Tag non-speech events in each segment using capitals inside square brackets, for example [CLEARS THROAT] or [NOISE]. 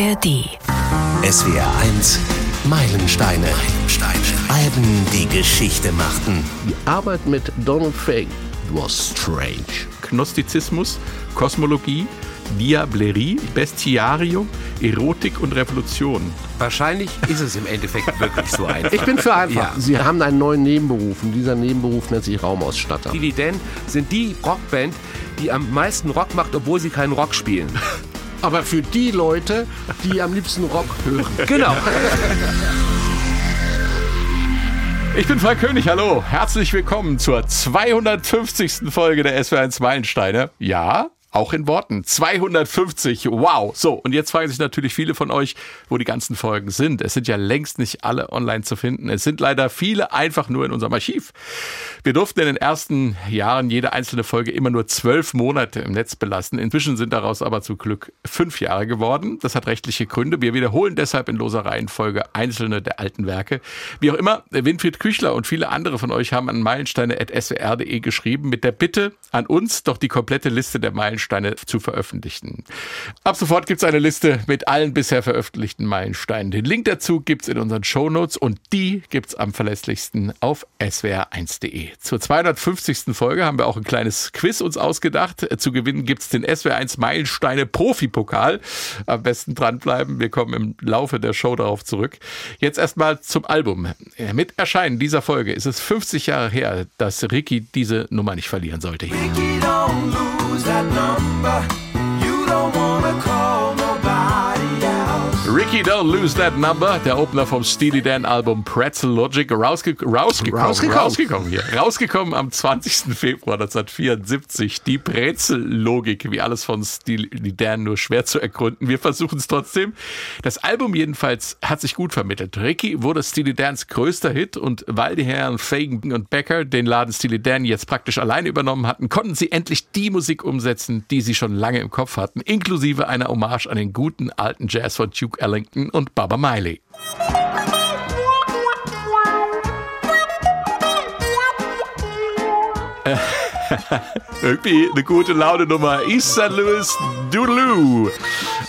ARD. SWR 1 Meilensteine. Meilensteine. Alben, die Geschichte machten. Die Arbeit mit Donald Fagen was strange. Gnostizismus, Kosmologie, Diablerie, Bestiarium, Erotik und Revolution. Wahrscheinlich ist es im Endeffekt [LAUGHS] wirklich so einfach. Ich bin für einfach. Ja. Sie haben einen neuen Nebenberuf und dieser Nebenberuf nennt sich Raumausstatter. Die Dan sind die Rockband, die am meisten Rock macht, obwohl sie keinen Rock spielen. [LAUGHS] Aber für die Leute, die am liebsten Rock hören. Genau. Ich bin Frank König, hallo. Herzlich willkommen zur 250. Folge der SW1 Meilensteine. Ja, auch in Worten. 250. Wow. So, und jetzt fragen sich natürlich viele von euch, wo die ganzen Folgen sind. Es sind ja längst nicht alle online zu finden. Es sind leider viele einfach nur in unserem Archiv. Wir durften in den ersten Jahren jede einzelne Folge immer nur zwölf Monate im Netz belassen. Inzwischen sind daraus aber zum Glück fünf Jahre geworden. Das hat rechtliche Gründe. Wir wiederholen deshalb in loser Reihenfolge einzelne der alten Werke. Wie auch immer, Winfried Küchler und viele andere von euch haben an meilensteine.swr.de geschrieben mit der Bitte an uns, doch die komplette Liste der Meilensteine zu veröffentlichen. Ab sofort gibt es eine Liste mit allen bisher veröffentlichten Meilensteinen. Den Link dazu gibt es in unseren Shownotes und die gibt es am verlässlichsten auf swr1.de. Zur 250. Folge haben wir auch ein kleines Quiz uns ausgedacht. Zu gewinnen gibt es den SWR1 Meilensteine Profi-Pokal. Am besten dranbleiben. Wir kommen im Laufe der Show darauf zurück. Jetzt erstmal zum Album. Mit Erscheinen dieser Folge ist es 50 Jahre her, dass Ricky diese Nummer nicht verlieren sollte. Ricky, don't lose that number. You don't wanna call nobody else. Ricky Don't Lose That Number, der Opener vom Steely Dan Album Pretzel Logic, rausge rausgekommen, Rausgekommen. rausgekommen hier, rausgekommen am 20. Februar 1974. Die Brezel-Logik, wie alles von Steely Dan nur schwer zu ergründen. Wir versuchen es trotzdem. Das Album jedenfalls hat sich gut vermittelt. Ricky wurde Steely Dans größter Hit und weil die Herren Fagan und Becker den Laden Steely Dan jetzt praktisch alleine übernommen hatten, konnten sie endlich die Musik umsetzen, die sie schon lange im Kopf hatten, inklusive einer Hommage an den guten alten Jazz von Duke Ellington und Baba Miley. [LAUGHS] Irgendwie eine gute Laune Nummer. East St. Louis Doodaloo.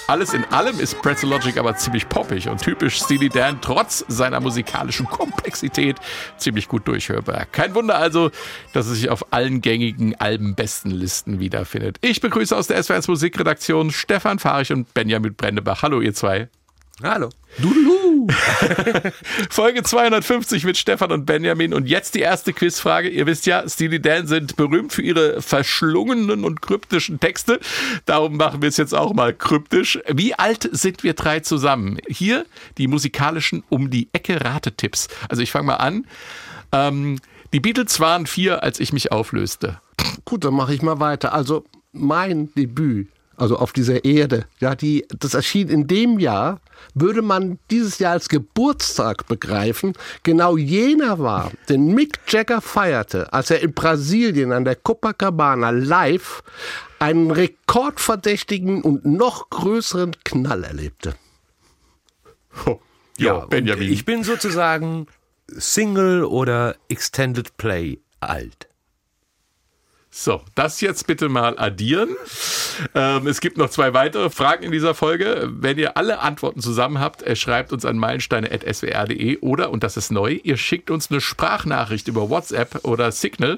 Alles in allem ist Pretzel Logic aber ziemlich poppig und typisch Steely Dan trotz seiner musikalischen Komplexität ziemlich gut durchhörbar. Kein Wunder also, dass es sich auf allen gängigen Albenbestenlisten wiederfindet. Ich begrüße aus der SWR1 Musikredaktion Stefan Fahrich und Benjamin Brennebach. Hallo ihr zwei. Hallo. [LAUGHS] Folge 250 mit Stefan und Benjamin. Und jetzt die erste Quizfrage. Ihr wisst ja, Steely Dan sind berühmt für ihre verschlungenen und kryptischen Texte. Darum machen wir es jetzt auch mal kryptisch. Wie alt sind wir drei zusammen? Hier die musikalischen um die Ecke Ratetipps. Also ich fange mal an. Ähm, die Beatles waren vier, als ich mich auflöste. Gut, dann mache ich mal weiter. Also mein Debüt, also auf dieser Erde, ja, die, das erschien in dem Jahr, würde man dieses Jahr als Geburtstag begreifen, genau jener war, den Mick Jagger feierte, als er in Brasilien an der Copacabana live einen rekordverdächtigen und noch größeren Knall erlebte. Ja, und Benjamin. Ich bin sozusagen Single oder Extended Play alt. So, das jetzt bitte mal addieren. Ähm, es gibt noch zwei weitere Fragen in dieser Folge. Wenn ihr alle Antworten zusammen habt, äh, schreibt uns an meilensteine.swr.de oder, und das ist neu, ihr schickt uns eine Sprachnachricht über WhatsApp oder Signal.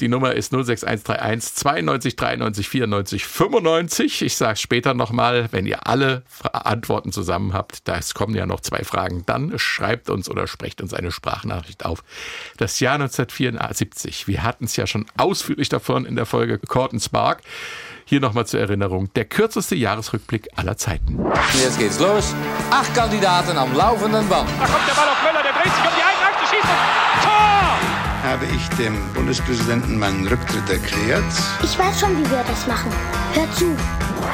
Die Nummer ist 06131 92 93 94 95. Ich sage später nochmal, wenn ihr alle Antworten zusammen habt, da es kommen ja noch zwei Fragen, dann schreibt uns oder sprecht uns eine Sprachnachricht auf. Das Jahr 1974, wir hatten es ja schon ausführlich davon in der Folge Corton Spark. Hier nochmal zur Erinnerung, der kürzeste Jahresrückblick aller Zeiten. Jetzt geht's los. Acht Kandidaten am laufenden Band. Da kommt der Ball auf Möller, der dreht sich um die Achse, schießt und Tor! habe ich dem Bundespräsidenten meinen Rücktritt erklärt. Ich weiß schon, wie wir das machen. Hör zu.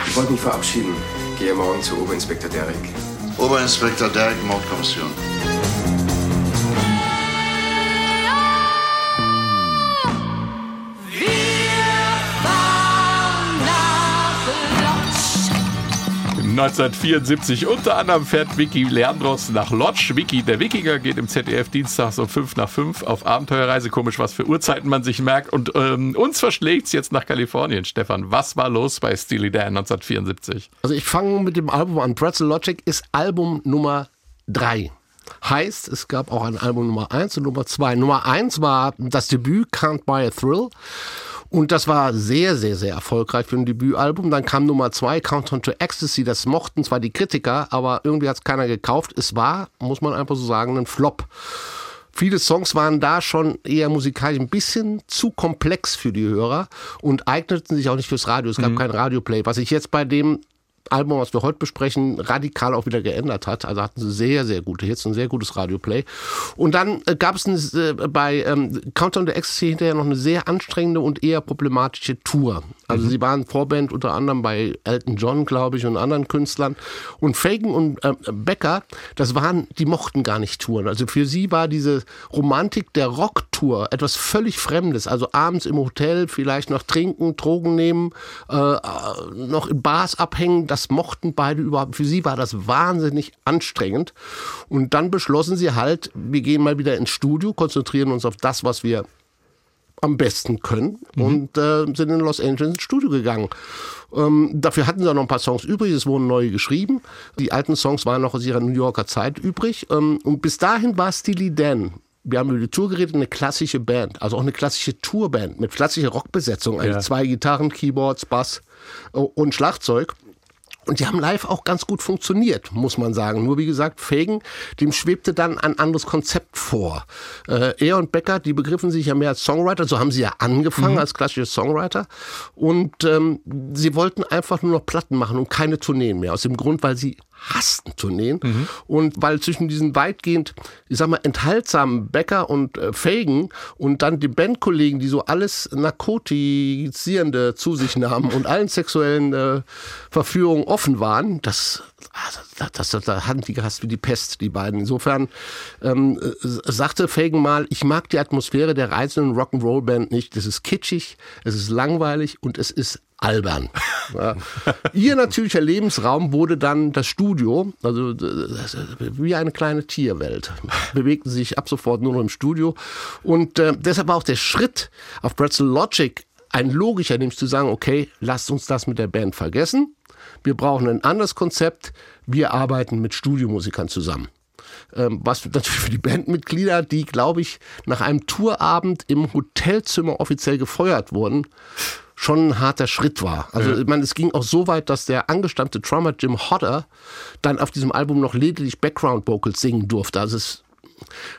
Ich wollte mich verabschieden. Gehe morgen zu Oberinspektor Derrick. Oberinspektor Derrick, Mordkommission. 1974. Unter anderem fährt Vicky Leandros nach Lodge. Vicky, der Wikinger, geht im ZDF dienstags um 5 nach 5 auf Abenteuerreise. Komisch, was für Uhrzeiten man sich merkt. Und ähm, uns verschlägt's jetzt nach Kalifornien. Stefan, was war los bei Steely Dan 1974? Also ich fange mit dem Album an. Pretzel Logic ist Album Nummer 3. Heißt, es gab auch ein Album Nummer 1 und Nummer 2. Nummer 1 war das Debüt Can't Buy a Thrill. Und das war sehr, sehr, sehr erfolgreich für ein Debütalbum. Dann kam Nummer 2, Countdown to Ecstasy. Das mochten zwar die Kritiker, aber irgendwie hat es keiner gekauft. Es war, muss man einfach so sagen, ein Flop. Viele Songs waren da schon eher musikalisch ein bisschen zu komplex für die Hörer und eigneten sich auch nicht fürs Radio. Es gab kein Radioplay. Was ich jetzt bei dem Album, was wir heute besprechen, radikal auch wieder geändert hat. Also hatten sie sehr, sehr gute Hits, ein sehr gutes Radioplay. Und dann äh, gab es äh, bei ähm, Countdown to Ecstasy hinterher noch eine sehr anstrengende und eher problematische Tour. Also sie waren Vorband unter anderem bei Elton John, glaube ich, und anderen Künstlern. Und Fagan und äh, Becker, das waren, die mochten gar nicht touren. Also für sie war diese Romantik der Rocktour etwas völlig Fremdes. Also abends im Hotel vielleicht noch trinken, Drogen nehmen, äh, äh, noch in Bars abhängen. Das mochten beide überhaupt. Für sie war das wahnsinnig anstrengend. Und dann beschlossen sie halt, wir gehen mal wieder ins Studio, konzentrieren uns auf das, was wir am besten können und äh, sind in Los Angeles ins Studio gegangen. Ähm, dafür hatten sie auch noch ein paar Songs übrig, es wurden neue geschrieben. Die alten Songs waren noch aus ihrer New Yorker Zeit übrig. Ähm, und bis dahin war Steely Dan. Wir haben über die Tour geredet, eine klassische Band, also auch eine klassische Tourband mit klassischer Rockbesetzung, also Ja. zwei Gitarren, Keyboards, Bass äh, und Schlagzeug. Und die haben live auch ganz gut funktioniert, muss man sagen. Nur wie gesagt, Fagan, dem schwebte dann ein anderes Konzept vor. Äh, er und Becker, die begriffen sich ja mehr als Songwriter, so haben sie ja angefangen als klassische Songwriter. Und ähm, sie wollten einfach nur noch Platten machen und keine Tourneen mehr. Aus dem Grund, weil sie hassten Tourneen und weil zwischen diesen weitgehend, ich sag mal, enthaltsamen Becker und äh, Fagan und dann die Bandkollegen, die so alles Narkotisierende zu sich nahmen und allen sexuellen äh, Verführungen offen waren, das, also, das, das, das hatten die gehasst wie die Pest, die beiden. Insofern ähm, äh, sagte Fagan mal, ich mag die Atmosphäre der reizenden Rock'n'Roll-Band nicht. Es ist kitschig, es ist langweilig und es ist albern. Ja. Ihr natürlicher Lebensraum wurde dann das Studio, also das- wie eine kleine Tierwelt. Bewegten sich ab sofort nur noch im Studio. Und äh, deshalb war auch der Schritt auf Pretzel Logic ein logischer, nämlich zu sagen, okay, lasst uns das mit der Band vergessen. Wir brauchen ein anderes Konzept. Wir arbeiten mit Studiomusikern zusammen ähm, was natürlich für die Bandmitglieder, die, glaube ich, nach einem Tourabend im Hotelzimmer offiziell gefeuert wurden, schon ein harter Schritt war. Also ich meine, es ging auch so weit, dass der angestammte Drummer Jim Hodder dann auf diesem Album noch lediglich Background Vocals singen durfte. Also es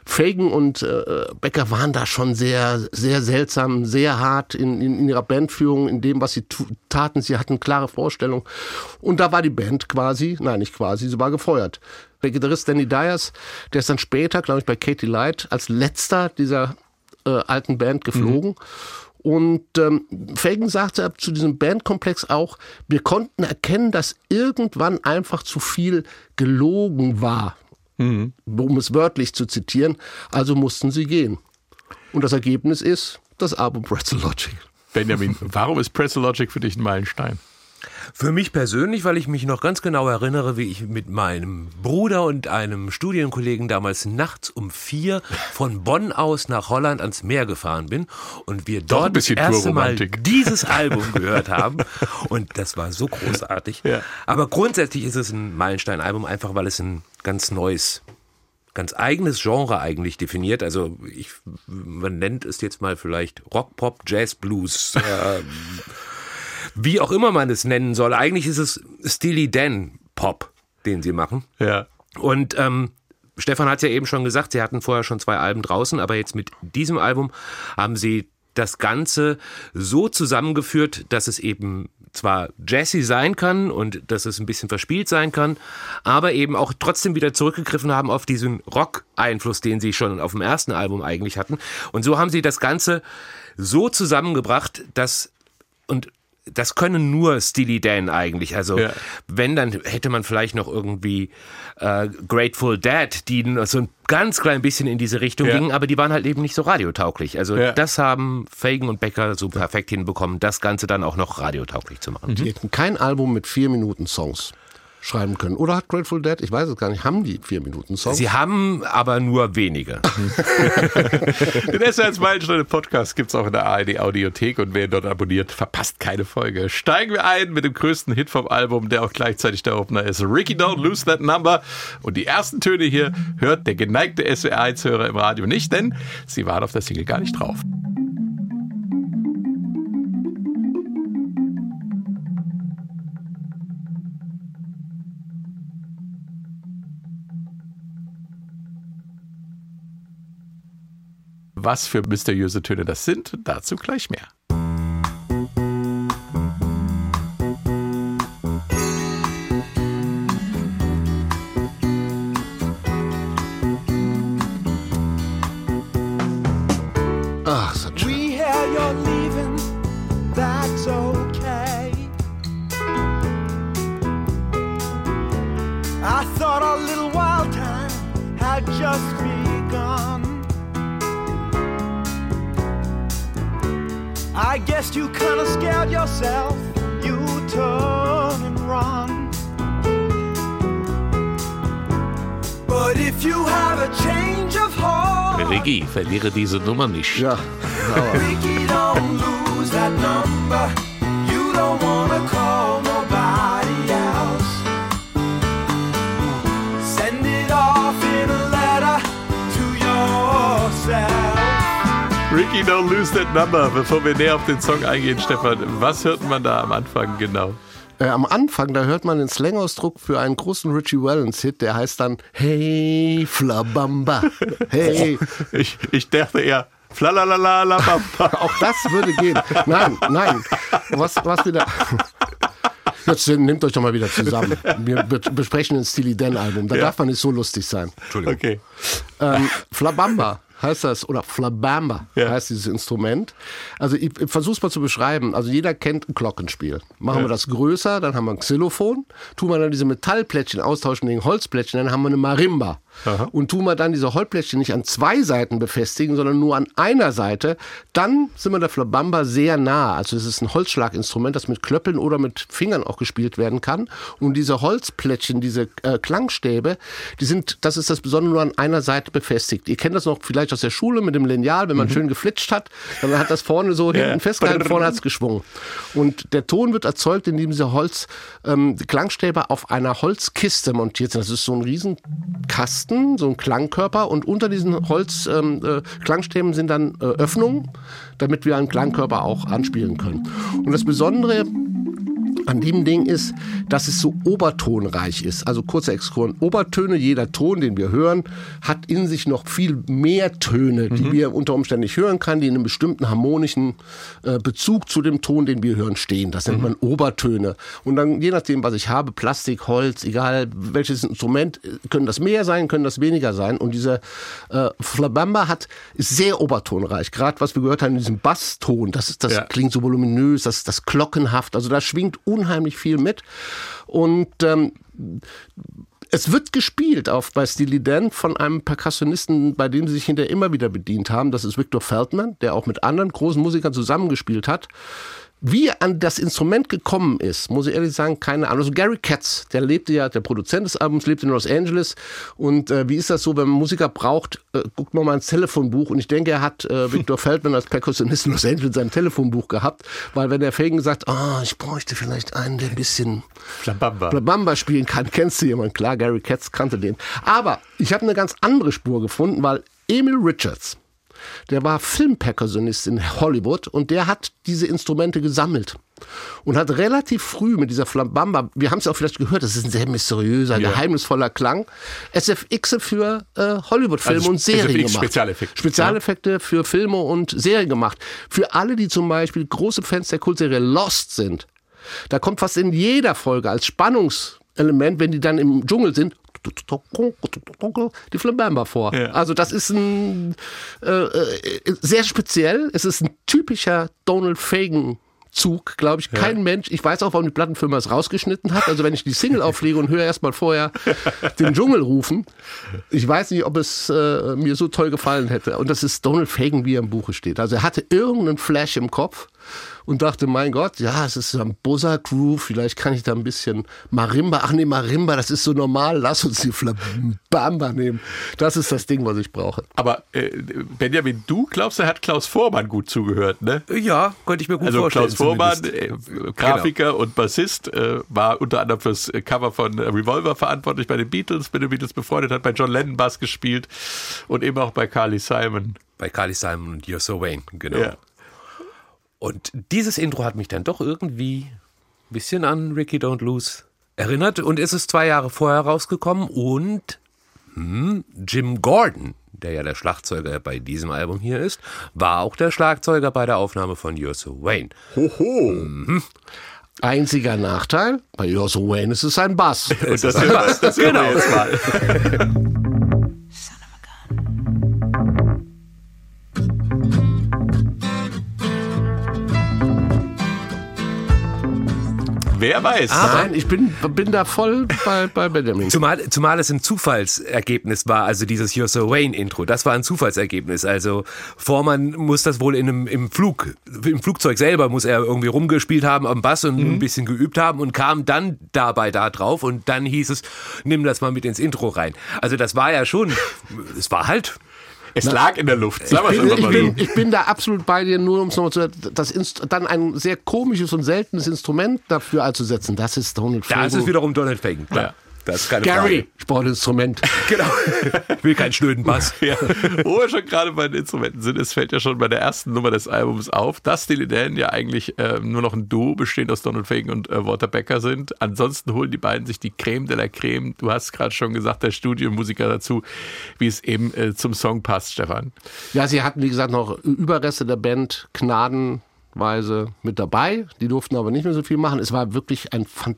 Fagan und äh, Becker waren da schon sehr, sehr seltsam, sehr hart in, in, in ihrer Bandführung, in dem, was sie taten. Sie hatten klare Vorstellungen. Und da war die Band quasi, nein, nicht quasi, sie war gefeuert. Der Gitarrist Danny Dyers, der ist dann später, glaube ich, bei Katie Light als letzter dieser äh, alten Band geflogen. Und ähm, Fagan sagte zu diesem Bandkomplex auch, wir konnten erkennen, dass irgendwann einfach zu viel gelogen war um es wörtlich zu zitieren, also mussten sie gehen. Und das Ergebnis ist das Album Pretzel Logic. Benjamin, warum ist Pretzel Logic für dich ein Meilenstein? Für mich persönlich, weil ich mich noch ganz genau erinnere, wie ich mit meinem Bruder und einem Studienkollegen damals nachts um vier von Bonn aus nach Holland ans Meer gefahren bin und wir dort das erste Mal dieses [LAUGHS] Album gehört haben und das war so großartig. Ja. Aber grundsätzlich ist es ein Meilenstein-Album, einfach weil es ein ganz neues ganz eigenes Genre eigentlich definiert. Also ich, man nennt es jetzt mal vielleicht Rock, Pop, Jazz, Blues. [LAUGHS] Äh, wie auch immer man es nennen soll. Eigentlich ist es Steely Dan Pop, den sie machen. Ja. Und ähm, Stefan hat es ja eben schon gesagt, sie hatten vorher schon zwei Alben draußen, aber jetzt mit diesem Album haben sie das Ganze so zusammengeführt, dass es eben zwar jazzy sein kann und dass es ein bisschen verspielt sein kann, aber eben auch trotzdem wieder zurückgegriffen haben auf diesen Rock-Einfluss, den sie schon auf dem ersten Album eigentlich hatten. Und so haben sie das Ganze so zusammengebracht, dass und das können nur Steely Dan eigentlich. Also Ja. wenn, dann hätte man vielleicht noch irgendwie äh, Grateful Dead, die so ein ganz klein bisschen in diese Richtung Ja. gingen, aber die waren halt eben nicht so radiotauglich. Also Ja. das haben Fagan und Becker so perfekt hinbekommen, das Ganze dann auch noch radiotauglich zu machen. Die hatten kein Album mit vier Minuten Songs. Schreiben können. Oder hat Grateful Dead, ich weiß es gar nicht, haben die vier Minuten Songs? Sie haben aber nur wenige. [LAUGHS] Den SWR Meilensteine Podcast gibt's auch in der ARD Audiothek und wer ihn dort abonniert, verpasst keine Folge. Steigen wir ein mit dem größten Hit vom Album, der auch gleichzeitig der Opener ist. Ricky Don't Lose That Number. Und die ersten Töne hier hört der geneigte SWR 1-Hörer im Radio nicht, denn sie waren auf der Single gar nicht drauf. Was für mysteriöse Töne das sind, dazu gleich mehr. Regie, verliere diese Nummer nicht. Ja, sauer. Ricky, don't lose that number. You don't wanna call nobody else. Send it off in a letter to yourself. Ricky Don't Lose That Number. Bevor wir näher auf den Song eingehen, Stefan, was hört man da am Anfang genau? Äh, am Anfang, da hört man den Slangausdruck für einen großen Richie Wellens-Hit, der heißt dann Hey Flabamba. [LAUGHS] Hey. Ich, ich dachte eher, flalalalalabamba. [LAUGHS] Auch das würde gehen. Nein, nein. Was, was wieder. [LAUGHS] Jetzt nehmt euch doch mal wieder zusammen. Wir be- besprechen ein Steely Dan-Album. Da Ja. darf man nicht so lustig sein. Okay. Ähm, Flabamba heißt das, oder Flabamba Ja. heißt dieses Instrument. Also ich, ich versuche es mal zu beschreiben. Also jeder kennt ein Glockenspiel. Machen wir das größer, dann haben wir ein Xylophon. Tun wir dann diese Metallplättchen austauschen gegen Holzplättchen, dann haben wir eine Marimba. Und tun wir dann diese Holzplättchen nicht an zwei Seiten befestigen, sondern nur an einer Seite, dann sind wir der Flabamba sehr nah. Also es ist ein Holzschlaginstrument, das mit Klöppeln oder mit Fingern auch gespielt werden kann. Und diese Holzplättchen, diese äh, Klangstäbe, die sind, das ist das Besondere, nur an einer Seite befestigt. Ihr kennt das noch vielleicht aus der Schule mit dem Lineal, wenn man schön geflitscht hat, dann hat das vorne so [LAUGHS] hinten festgehalten, vorne hat es geschwungen. Und der Ton wird erzeugt, indem diese Holz, ähm, die Klangstäbe auf einer Holzkiste montiert sind. Das ist so ein riesen Kasten, so ein Klangkörper und unter diesen Holzklangstäben ähm, äh, sind dann äh, Öffnungen, damit wir einen Klangkörper auch anspielen können. Und das Besondere an dem Ding ist, dass es so obertonreich ist. Also kurzer Exkurs. Obertöne, jeder Ton, den wir hören, hat in sich noch viel mehr Töne, die wir unter Umständen nicht hören können, die in einem bestimmten harmonischen äh, Bezug zu dem Ton, den wir hören, stehen. Das nennt man Obertöne. Und dann, je nachdem, was ich habe, Plastik, Holz, egal welches Instrument, äh, können das mehr sein, können das weniger sein. Und dieser äh, Flabamba hat, ist sehr obertonreich. Gerade was wir gehört haben, in diesem Basston, das, ist, das Ja. klingt so voluminös, das, das glockenhaft. Also da schwingt unheimlich viel mit. Und ähm, es wird gespielt auf bei Steely Dan von einem Perkussionisten, bei dem sie sich hinterher immer wieder bedient haben. Das ist Victor Feldman, der auch mit anderen großen Musikern zusammengespielt hat. Wie er an das Instrument gekommen ist, muss ich ehrlich sagen, keine Ahnung. Also Gary Katz, der lebte ja, der Produzent des Albums, lebte in Los Angeles. Und äh, wie ist das so, wenn man Musiker braucht, äh, guckt man mal ins Telefonbuch. Und ich denke, er hat äh, [LAUGHS] Victor Feldman als Perkussionist in Los Angeles sein Telefonbuch gehabt. Weil wenn der Fagan sagt, ah, ich bräuchte vielleicht einen, der ein bisschen Flabamba. Blabamba spielen kann, [LAUGHS] kennst du jemanden? Klar, Gary Katz kannte den. Aber ich habe eine ganz andere Spur gefunden, weil Emil Richards, der war Filmperkussionist in Hollywood und der hat diese Instrumente gesammelt. Und hat relativ früh mit dieser Flambamba, wir haben es auch vielleicht gehört, das ist ein sehr mysteriöser, Ja. geheimnisvoller Klang, SFX für äh, Hollywood-Filme Also und Serien SFX, gemacht. Spezialeffekte. Spezialeffekte für Filme und Serien gemacht. Für alle, die zum Beispiel große Fans der Kultserie Lost sind, da kommt fast in jeder Folge als Spannungselement, wenn die dann im Dschungel sind, die Flambamba vor. Ja. Also das ist ein äh, äh, sehr speziell. Es ist ein typischer Donald Fagan. Zug, glaube ich. Kein Mensch, ich weiß auch, warum die Plattenfirma es rausgeschnitten hat. Also wenn ich die Single [LAUGHS] auflege und höre erstmal vorher den Dschungel rufen, ich weiß nicht, ob es äh, mir so toll gefallen hätte. Und das ist Donald Fagan, wie er im Buche steht. Also er hatte irgendeinen Flash im Kopf und dachte, mein Gott, ja, es ist so ein Bossa Groove, vielleicht kann ich da ein bisschen Marimba. Ach nee, Marimba, das ist so normal, lass uns die Flabamba nehmen. Das ist das Ding, was ich brauche. Aber äh, Benjamin, du glaubst, er hat Klaus Vormann gut zugehört, ne? Ja, könnte ich mir gut Also vorstellen. Klaus Vormann, äh, Grafiker und Bassist, äh, war unter anderem fürs Cover von äh, Revolver verantwortlich bei den Beatles, mit den Beatles befreundet, hat bei John Lennon Bass gespielt und eben auch bei Carly Simon. Bei Carly Simon und You're So Wayne, genau. Ja. Und dieses Intro hat mich dann doch irgendwie ein bisschen an Ricky Don't Lose erinnert und es ist zwei Jahre vorher rausgekommen und hm, Jim Gordon, der ja der Schlagzeuger bei diesem Album hier ist, war auch der Schlagzeuger bei der Aufnahme von You're So Wayne. Einziger Nachteil, bei You're So Wayne ist es ein Bass. Und das, das wir jetzt mal. [LAUGHS] Wer weiß. Nein, ich bin, bin da voll bei, bei Benjamin. Zumal, zumal es ein Zufallsergebnis war, also dieses You're So Wayne Intro, das war ein Zufallsergebnis. Also Vormann muss das wohl in einem, im Flug, im Flugzeug selber muss er irgendwie rumgespielt haben am Bass und ein bisschen geübt haben und kam dann dabei da drauf und dann hieß es, nimm das mal mit ins Intro rein. Also das war ja schon, es war halt Es lag in der Luft. Ich bin, ich, bin, ich bin da absolut bei dir, nur um es nochmal zu das Inst dann ein sehr komisches und seltenes Instrument dafür einzusetzen. Das ist Donald Da ist es Fagen. wiederum Donald Fagen. Klar. Das ist keine Gary. Frage. [LAUGHS] Genau. Ich will keinen schnöden Bass. [LAUGHS] Ja, wo wir schon gerade bei den Instrumenten sind, es fällt ja schon bei der ersten Nummer des Albums auf, dass Steely Dan ja eigentlich äh, nur noch ein Duo bestehend aus Donald Fagen und äh, Walter Becker sind. Ansonsten holen die beiden sich die Creme de la Creme. Du hast gerade schon gesagt, der Studiomusiker dazu, wie es eben äh, zum Song passt, Stefan. Ja, sie hatten, wie gesagt, noch Überreste der Band gnadenweise mit dabei. Die durften aber nicht mehr so viel machen. Es war wirklich ein fan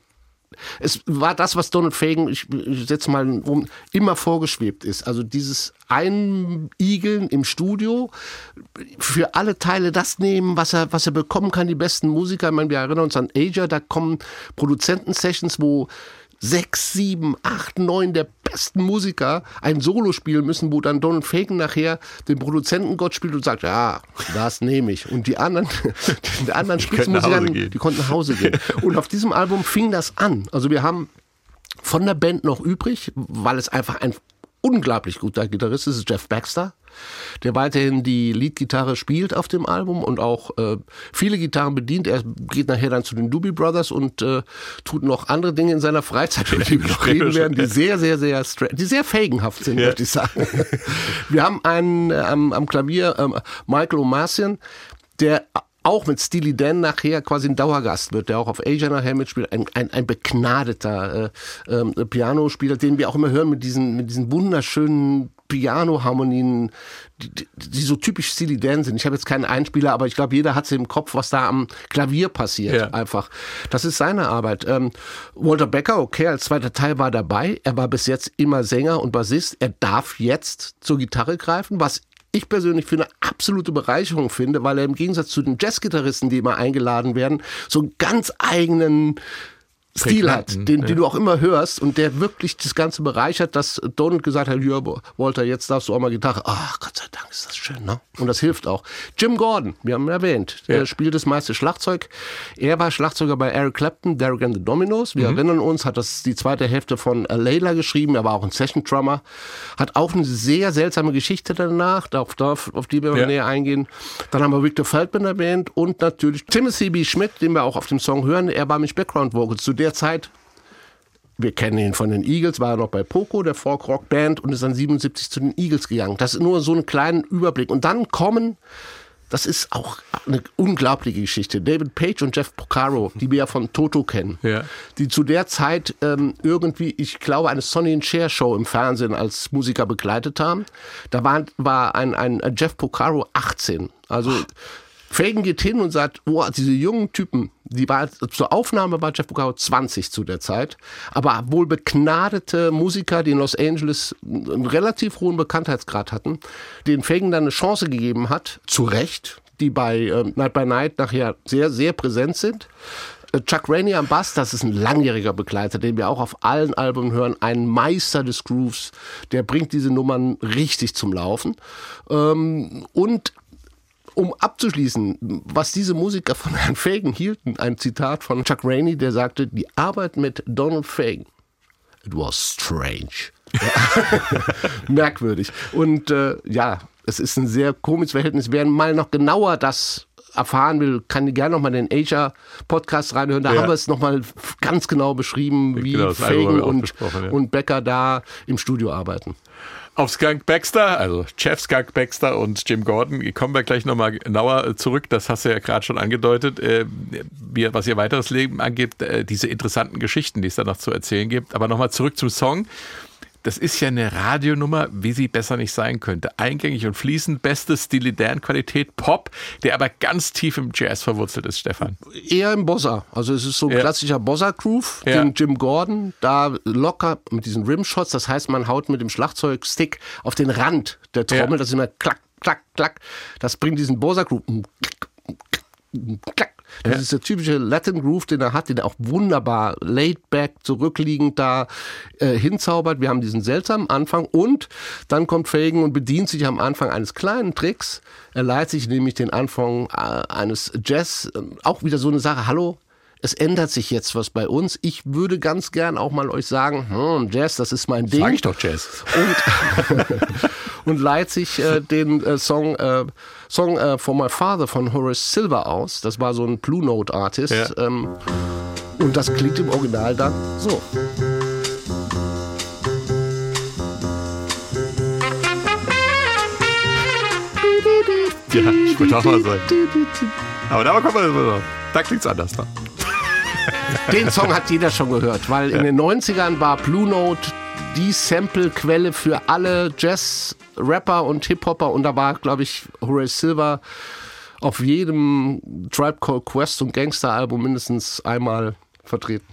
es war das, was Donald Fagen, ich, ich setze mal um, immer vorgeschwebt ist. Also dieses Einigeln im Studio, für alle Teile das nehmen, was er, was er bekommen kann, die besten Musiker. Ich meine, wir erinnern uns an Asia, da kommen Produzenten-Sessions, wo sechs, sieben, acht, neun der besten Musiker ein Solo spielen müssen, wo dann Donald Fagen nachher den Produzentengott spielt und sagt, ja, das nehme ich. Und die anderen, [LAUGHS] die anderen Spitzenmusiker, die konnten nach Hause gehen. Und auf diesem Album fing das an. Also wir haben von der Band noch übrig, weil es einfach ein unglaublich guter Gitarrist ist, ist Jeff Baxter, der weiterhin die Leadgitarre spielt auf dem Album und auch äh, viele Gitarren bedient. Er geht nachher dann zu den Doobie Brothers und äh, tut noch andere Dinge in seiner Freizeit, über die reden werden, die sehr, sehr, sehr, die sehr fagenhaft sind, möchte ich sagen. Wir haben einen äh, am, am Klavier ähm, Michael O'Marcian, der auch mit Steely Dan nachher quasi ein Dauergast wird, der auch auf Asia nachher mitspielt, ein, ein, ein begnadeter äh, ähm, Pianospieler, den wir auch immer hören mit diesen, mit diesen wunderschönen Piano-Harmonien, die, die, so typisch Steely Dan sind. Ich habe jetzt keinen Einspieler, aber ich glaube, jeder hat sie im Kopf, was da am Klavier passiert. Ja. Einfach. Das ist seine Arbeit. Ähm, Walter Becker, okay, als zweiter Teil war dabei. Er war bis jetzt immer Sänger und Bassist. Er darf jetzt zur Gitarre greifen, was ich persönlich für eine absolute Bereicherung finde, weil er im Gegensatz zu den Jazzgitarristen, die immer eingeladen werden, so einen ganz eigenen Stil hat, den, den du auch immer hörst und der wirklich das Ganze bereichert, dass Donald gesagt hat, ja, Walter, jetzt darfst du auch mal Gitarre. Ach, Gott sei Dank ist das schön, ne? Und das hilft auch. Jim Gordon, wir haben ihn erwähnt, der Ja. spielt das meiste Schlagzeug. Er war Schlagzeuger bei Eric Clapton, Derek and the Dominoes. Wir erinnern uns, hat das die zweite Hälfte von Layla geschrieben. Er war auch ein Session-Drummer. Hat auch eine sehr seltsame Geschichte danach, auf, auf, auf die wir Ja. näher eingehen. Dann haben wir Victor Feldman erwähnt und natürlich Timothy B. Schmidt, den wir auch auf dem Song hören. Er war mit Background Vocals zu der Zeit. Wir kennen ihn von den Eagles, war er noch bei Poco, der Folk-Rock-Band, und ist dann 77 zu den Eagles gegangen. Das ist nur so einen kleinen Überblick. Und dann kommen, das ist auch eine unglaubliche Geschichte, David Page und Jeff Porcaro, die wir ja von Toto kennen, Ja. die zu der Zeit ähm, irgendwie, ich glaube, eine Sonny and Cher Show im Fernsehen als Musiker begleitet haben. Da war, war ein, ein, Jeff Porcaro 18. Also Fagan geht hin und sagt, oh, diese jungen Typen, die war zur Aufnahme war Jeff Porcaro 20 zu der Zeit, aber wohl begnadete Musiker, die in Los Angeles einen relativ hohen Bekanntheitsgrad hatten, denen Fagan dann eine Chance gegeben hat, zu Recht, die bei äh, Night by Night nachher sehr, sehr präsent sind. Äh, Chuck Rainey am Bass, das ist ein langjähriger Begleiter, den wir auch auf allen Alben hören, ein Meister des Grooves, der bringt diese Nummern richtig zum Laufen. Ähm, und um abzuschließen, was diese Musiker von Herrn Fagan hielten, ein Zitat von Chuck Rainey, der sagte, die Arbeit mit Donald Fagan, it was strange. [LAUGHS] Merkwürdig. Und äh, ja, es ist ein sehr komisches Verhältnis. Wer mal noch genauer das erfahren will, kann gerne nochmal den Asia-Podcast reinhören. Da Ja. haben wir es nochmal ganz genau beschrieben, wie Genau, Album haben Fagan und, ja. und Becker da im Studio arbeiten. Auf Skunk Baxter, also Chef Skunk Baxter und Jim Gordon, kommen wir gleich nochmal genauer zurück. Das hast du ja gerade schon angedeutet, äh, was ihr weiteres Leben angeht, äh, diese interessanten Geschichten, die es da noch zu erzählen gibt. Aber nochmal zurück zum Song. Das ist ja eine Radionummer, wie sie besser nicht sein könnte. Eingängig und fließend, beste Steely Dan Qualität, Pop, der aber ganz tief im Jazz verwurzelt ist, Stefan. Eher im Bossa. Also es ist so ein Ja. klassischer Bossa-Groove, Ja. den Jim Gordon da locker mit diesen Rimshots, das heißt, man haut mit dem Schlagzeugstick auf den Rand der Trommel, Ja. das ist immer klack, klack, klack. Das bringt diesen Bossa-Groove. Klack. Das ist der typische Latin Groove, den er hat, den er auch wunderbar laid back, zurückliegend da äh, hinzaubert. Wir haben diesen seltsamen Anfang und dann kommt Fagan und bedient sich am Anfang eines kleinen Tricks. Er leiht sich nämlich den Anfang äh, eines Jazz, äh, auch wieder so eine Sache, hallo, es ändert sich jetzt was bei uns. Ich würde ganz gern auch mal euch sagen, hm, Jazz, das ist mein Ding. Sag ich doch Jazz. [LAUGHS] und leiht sich äh, den äh, Song, äh, Song äh, For My Father von Horace Silver aus. Das war so ein Blue Note Artist. Ja. Ähm, und das klingt im Original dann so. Ja, ich wollte auch mal sagen. Aber da kommen wir, da klingt's anders. Ne? Den Song hat jeder schon gehört, weil in den 90ern war Blue Note die Sample-Quelle für alle Jazz-Rapper und Hip-Hopper und da war, glaube ich, Horace Silver auf jedem Tribe Called Quest und Gangster-Album mindestens einmal vertreten.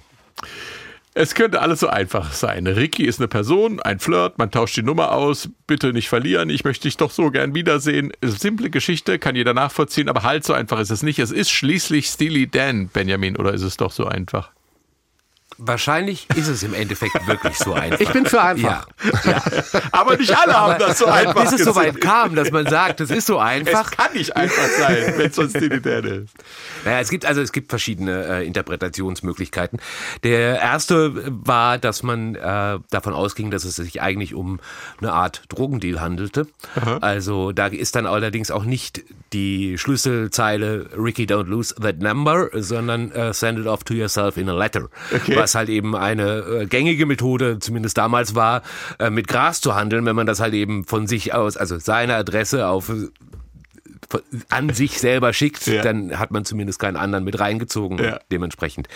Es könnte alles so einfach sein. Ricky ist eine Person, ein Flirt, man tauscht die Nummer aus, bitte nicht verlieren, ich möchte dich doch so gern wiedersehen. Simple Geschichte, kann jeder nachvollziehen, aber halt so einfach ist es nicht. Es ist schließlich Steely Dan, Benjamin, oder ist es doch so einfach? Wahrscheinlich ist es im Endeffekt wirklich so einfach. Ich bin für einfach. Ja. Aber nicht alle haben das so einfach Bis es so weit kam, dass man sagt, das ist so einfach. Es kann nicht einfach sein, wenn es so ein Steely Dan ist. Naja, es gibt also es gibt verschiedene äh, Interpretationsmöglichkeiten. Der erste war, dass man äh, davon ausging, dass es sich eigentlich um eine Art Drogendeal handelte. Also da ist dann allerdings auch nicht die Schlüsselzeile Ricky don't lose that number, sondern äh, send it off to yourself in a letter. Okay. Was halt eben eine äh, gängige Methode, zumindest damals war, äh, mit Gras zu handeln, wenn man das halt eben von sich aus, also seine Adresse auf äh, an sich selber schickt, Ja. dann hat man zumindest keinen anderen mit reingezogen Ja. dementsprechend.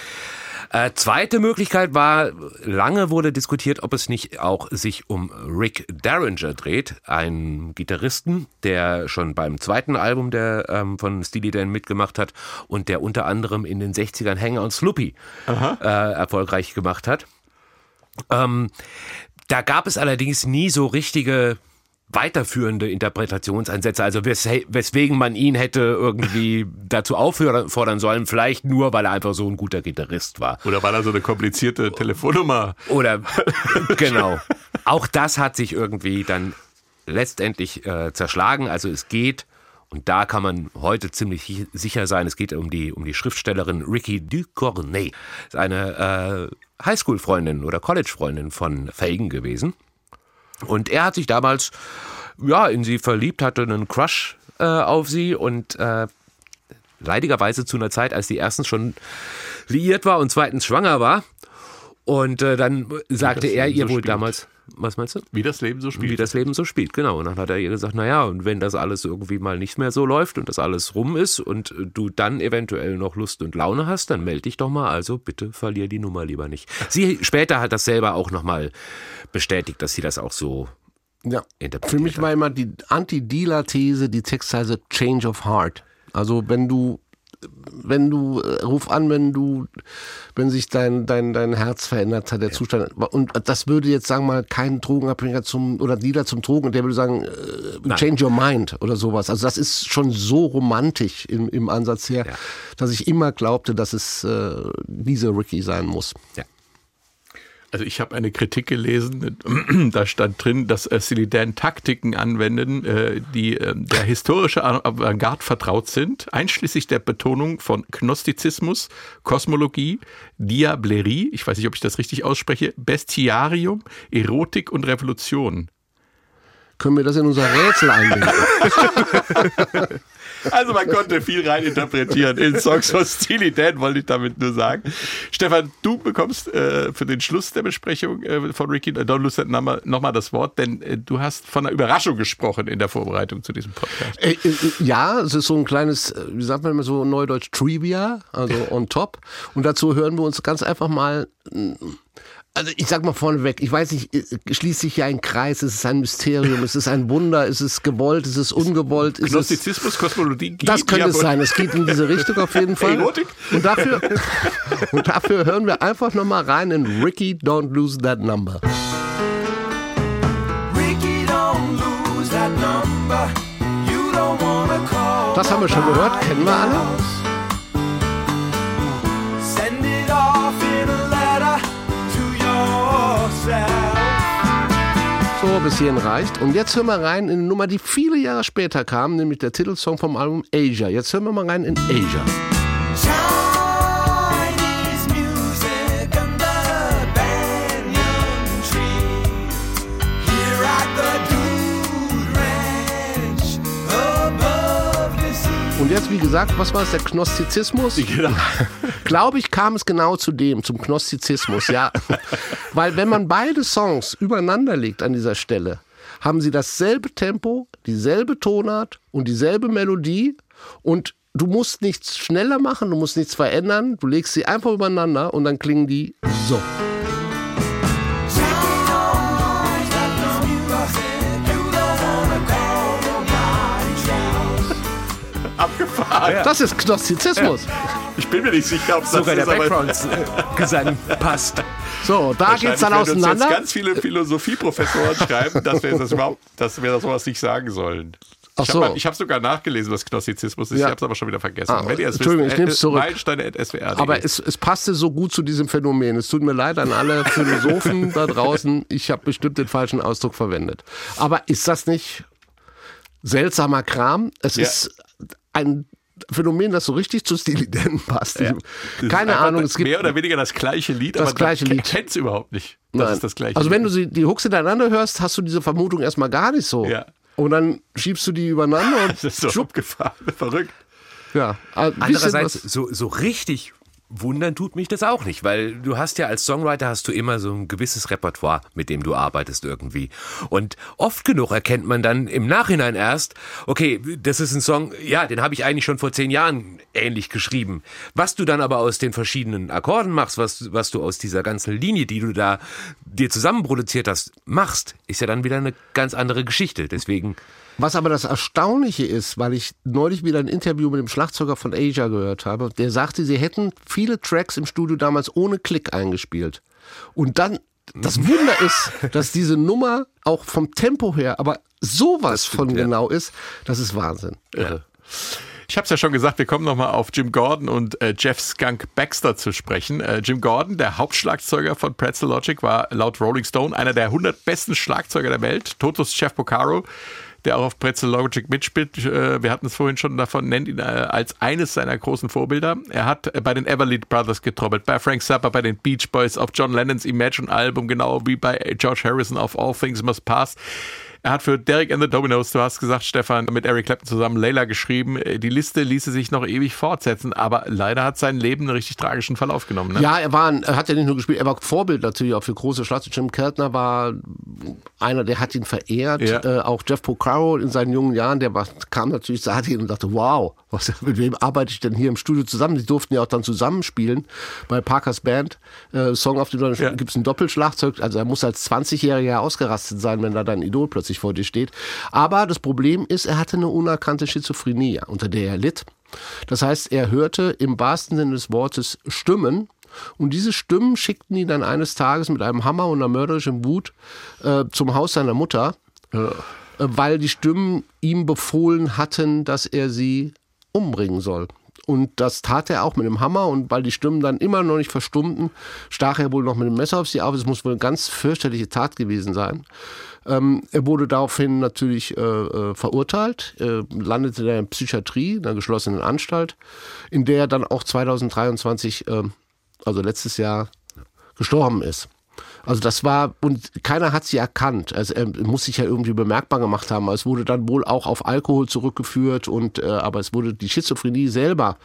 Äh, zweite Möglichkeit war, lange wurde diskutiert, ob es nicht auch sich um Rick Derringer dreht, einen Gitarristen, der schon beim zweiten Album der ähm, von Steely Dan mitgemacht hat und der unter anderem in den 60ern Hanger und Sloopy äh, erfolgreich gemacht hat. Ähm, da gab es allerdings nie so richtige weiterführende Interpretationsansätze, also wes weswegen man ihn hätte irgendwie [LAUGHS] dazu auffordern sollen, vielleicht nur, weil er einfach so ein guter Gitarrist war. Oder weil er so eine komplizierte Telefonnummer Oder [LAUGHS] genau. Auch das hat sich irgendwie dann letztendlich äh, zerschlagen. Also es geht, und da kann man heute ziemlich sicher sein, es geht um die, um die Schriftstellerin Ricky Ducornet. Ist eine äh, Highschool-Freundin oder College-Freundin von Fagan gewesen. Und er hat sich damals ja, in sie verliebt, hatte einen Crush äh, auf sie und äh, leidigerweise zu einer Zeit, als sie erstens schon liiert war und zweitens schwanger war. Und äh, dann sagte er ihr so wohl spielt. damals, was meinst du? Wie das Leben so spielt. Wie das Leben so spielt, genau. Und dann hat er ihr gesagt, naja, und wenn das alles irgendwie mal nicht mehr so läuft und das alles rum ist und äh, du dann eventuell noch Lust und Laune hast, dann melde dich doch mal. Also bitte verlier die Nummer lieber nicht. [LAUGHS] Sie später hat das selber auch nochmal bestätigt, dass sie das auch so Ja. interpretiert Für mich war immer die Anti-Dealer-These, die Textzeile Change of Heart. Also wenn du, wenn du, äh, ruf an, wenn du, wenn sich dein, dein, dein Herz verändert hat, der Zustand. Und das würde jetzt, sagen wir mal, kein Drogenabhängiger zum, oder Dealer zum Drogen, der würde sagen, äh, change your mind oder sowas. Also das ist schon so romantisch im, im Ansatz her, Ja. dass ich immer glaubte, dass es äh, diese Ricky sein muss. Ja. Also ich habe eine Kritik gelesen, [CLEARS THROAT] da stand drin, dass äh, Silly Dan Taktiken anwenden, äh, die äh, der historische Avantgarde vertraut sind, einschließlich der Betonung von Gnostizismus, Kosmologie, Diablerie, ich weiß nicht, ob ich das richtig ausspreche, Bestiarium, Erotik und Revolution. Können wir das in unser Rätsel einbinden? [LAUGHS] [LAUGHS] Also man konnte viel reininterpretieren in Songs Dan, wollte ich damit nur sagen. Stefan, du bekommst äh, für den Schluss der Besprechung äh, von Ricky äh, Don't Lose That Number nochmal das Wort, denn äh, du hast von einer Überraschung gesprochen in der Vorbereitung zu diesem Podcast. Äh, äh, ja, es ist so ein kleines, äh, wie sagt man immer so neudeutsch, Trivia, also on top. Und dazu hören wir uns ganz einfach mal also ich sag mal vorneweg, ich weiß nicht, äh, schließt sich hier ein Kreis, es ist ein Mysterium, es ist ein Wunder, es ist gewollt, es ist ungewollt. Es Gnostizismus, Kosmologie, Das könnte es sein, es geht in diese Richtung auf jeden [LAUGHS] Fall. Erotik. Und dafür, [LAUGHS] und dafür hören wir einfach nochmal rein in Ricky, don't lose that number. Ricky, don't lose that number. You don't wanna call Das haben wir schon gehört, kennen wir alle. So, bis hierhin reicht. Und jetzt hören wir rein in eine Nummer, die viele Jahre später kam, nämlich der Titelsong vom Album Asia. Jetzt hören wir mal rein in Asia. Und jetzt, wie gesagt, was war es, der Gnostizismus? [LAUGHS] Genau. Glaube ich, kam es genau zu dem, zum Gnostizismus, ja. [LAUGHS] Weil wenn man beide Songs übereinander legt an dieser Stelle, haben sie dasselbe Tempo, dieselbe Tonart und dieselbe Melodie und du musst nichts schneller machen, du musst nichts verändern, du legst sie einfach übereinander und dann klingen die so. Abgefahren. Das ist Gnostizismus. Ich bin mir nicht sicher, ob das Sogar der ist, aber Background-Gesang passt. So, da geht's dann wahrscheinlich werden uns auseinander. Jetzt ganz viele Philosophieprofessoren schreiben, dass wir das überhaupt, dass wir das sowas nicht sagen sollen. Ach Ich so. habe hab sogar nachgelesen, was Gnostizismus ist. Ja. Ich habe es aber schon wieder vergessen. Ah, Wenn ihr es Entschuldigung, wisst, ich nehm's zurück. meilensteine.swr.de. Aber es, es passte so gut zu diesem Phänomen. Es tut mir leid an alle Philosophen da draußen. Ich habe bestimmt den falschen Ausdruck verwendet. Aber ist das nicht seltsamer Kram? Es Ja. ist ein Phänomen, das so richtig zu Steely Dan passt. Ist Keine Ahnung, es gibt mehr oder weniger das gleiche Lied, Das aber gleiche man Lied. kennt es überhaupt nicht. Das Nein. ist das gleiche. Also wenn du sie, die Hooks hintereinander hörst, hast du diese Vermutung erstmal gar nicht so. Ja. Und dann schiebst du die übereinander [LAUGHS] und das ist so abgefahren, [LAUGHS] verrückt. ja. Andererseits, so, so richtig wundern tut mich das auch nicht, weil du hast ja als Songwriter hast du immer so ein gewisses Repertoire, mit dem du arbeitest irgendwie. Und oft genug erkennt man dann im Nachhinein erst, okay, das ist ein Song, ja, den habe ich eigentlich schon vor zehn Jahren ähnlich geschrieben. Was du dann aber aus den verschiedenen Akkorden machst, was, was du aus dieser ganzen Linie, die du da dir zusammenproduziert hast, machst, ist ja dann wieder eine ganz andere Geschichte. Deswegen Was aber das Erstaunliche ist, weil ich neulich wieder ein Interview mit dem Schlagzeuger von Asia gehört habe, der sagte, sie hätten viele Tracks im Studio damals ohne Klick eingespielt. Und dann, das Wunder ist, dass diese Nummer auch vom Tempo her, aber sowas von genau ist, das ist Wahnsinn. Irre. Ich habe es ja schon gesagt, wir kommen nochmal auf Jim Gordon und äh, Jeff Skunk Baxter zu sprechen. Äh, Jim Gordon, der Hauptschlagzeuger von Pretzel Logic, war laut Rolling Stone einer der 100 besten Schlagzeuger der Welt. Totos Jeff Porcaro, der auch auf Pretzel Logic mitspielt, äh, wir hatten es vorhin schon davon, nennt ihn äh, als eines seiner großen Vorbilder. Er hat äh, bei den Everlead Brothers getrommelt, bei Frank Zappa, bei den Beach Boys, auf John Lennons Imagine-Album, genau wie bei George Harrison auf All Things Must Pass. Er hat für Derek and the Dominos, du hast gesagt, Stefan, mit Eric Clapton zusammen Layla geschrieben. Die Liste ließe sich noch ewig fortsetzen, aber leider hat sein Leben einen richtig tragischen Verlauf genommen. Ne? Ja, er war, er hat ja nicht nur gespielt, er war Vorbild natürlich auch für große Schlagzeuger. Jim Keltner war einer, der hat ihn verehrt. Ja. Äh, auch Jeff Porcaro in seinen jungen Jahren, der war, kam natürlich, sah ihn und dachte, wow, was, mit wem arbeite ich denn hier im Studio zusammen? Die durften ja auch dann zusammenspielen bei Parkers Band. Äh, Song auf dem Ja. gibt es ein Doppelschlagzeug. Also er muss als 20-Jähriger ausgerastet sein, wenn da dein Idol plötzlich vor dir steht. Aber das Problem ist, er hatte eine unerkannte Schizophrenie, unter der er litt. Das heißt, er hörte im wahrsten Sinne des Wortes Stimmen. Und diese Stimmen schickten ihn dann eines Tages mit einem Hammer und einer mörderischen Wut äh, zum Haus seiner Mutter, äh, weil die Stimmen ihm befohlen hatten, dass er sie umbringen soll. und das tat er auch mit dem Hammer und weil die Stimmen dann immer noch nicht verstummten, stach er wohl noch mit dem Messer auf sie auf. Es muss wohl eine ganz fürchterliche Tat gewesen sein. Ähm, er wurde daraufhin natürlich äh, äh, verurteilt, äh, landete in der Psychiatrie, in einer geschlossenen Anstalt, in der er dann auch 2023, äh, also letztes Jahr, gestorben ist. Also das war, und keiner hat sie erkannt. Also er muss sich ja irgendwie bemerkbar gemacht haben. Es wurde dann wohl auch auf Alkohol zurückgeführt und äh, aber es wurde die Schizophrenie selber,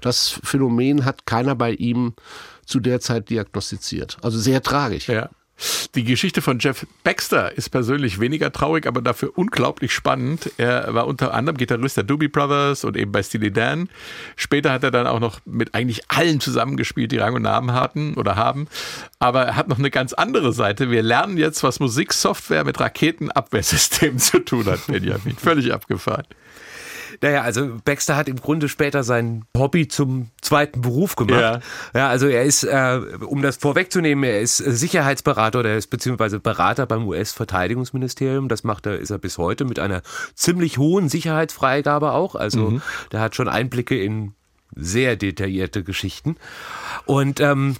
das Phänomen hat keiner bei ihm zu der Zeit diagnostiziert. Also sehr tragisch. Ja. Die Geschichte von Jeff Baxter ist persönlich weniger traurig, aber dafür unglaublich spannend. Er war unter anderem Gitarrist der Doobie Brothers und eben bei Steely Dan. Später hat er dann auch noch mit eigentlich allen zusammengespielt, die Rang und Namen hatten oder haben. Aber er hat noch eine ganz andere Seite. Wir lernen jetzt, was Musiksoftware mit Raketenabwehrsystemen [LAUGHS] zu tun hat, Benjamin. Völlig abgefahren. Naja, also Baxter hat im Grunde später sein Hobby zum zweiten Beruf gemacht. Ja, ja also er ist, äh, um das vorwegzunehmen, er ist Sicherheitsberater oder er ist beziehungsweise Berater beim US-Verteidigungsministerium. Das macht er, ist er bis heute mit einer ziemlich hohen Sicherheitsfreigabe auch. Also mhm. der hat schon Einblicke in sehr detaillierte Geschichten. Und ähm,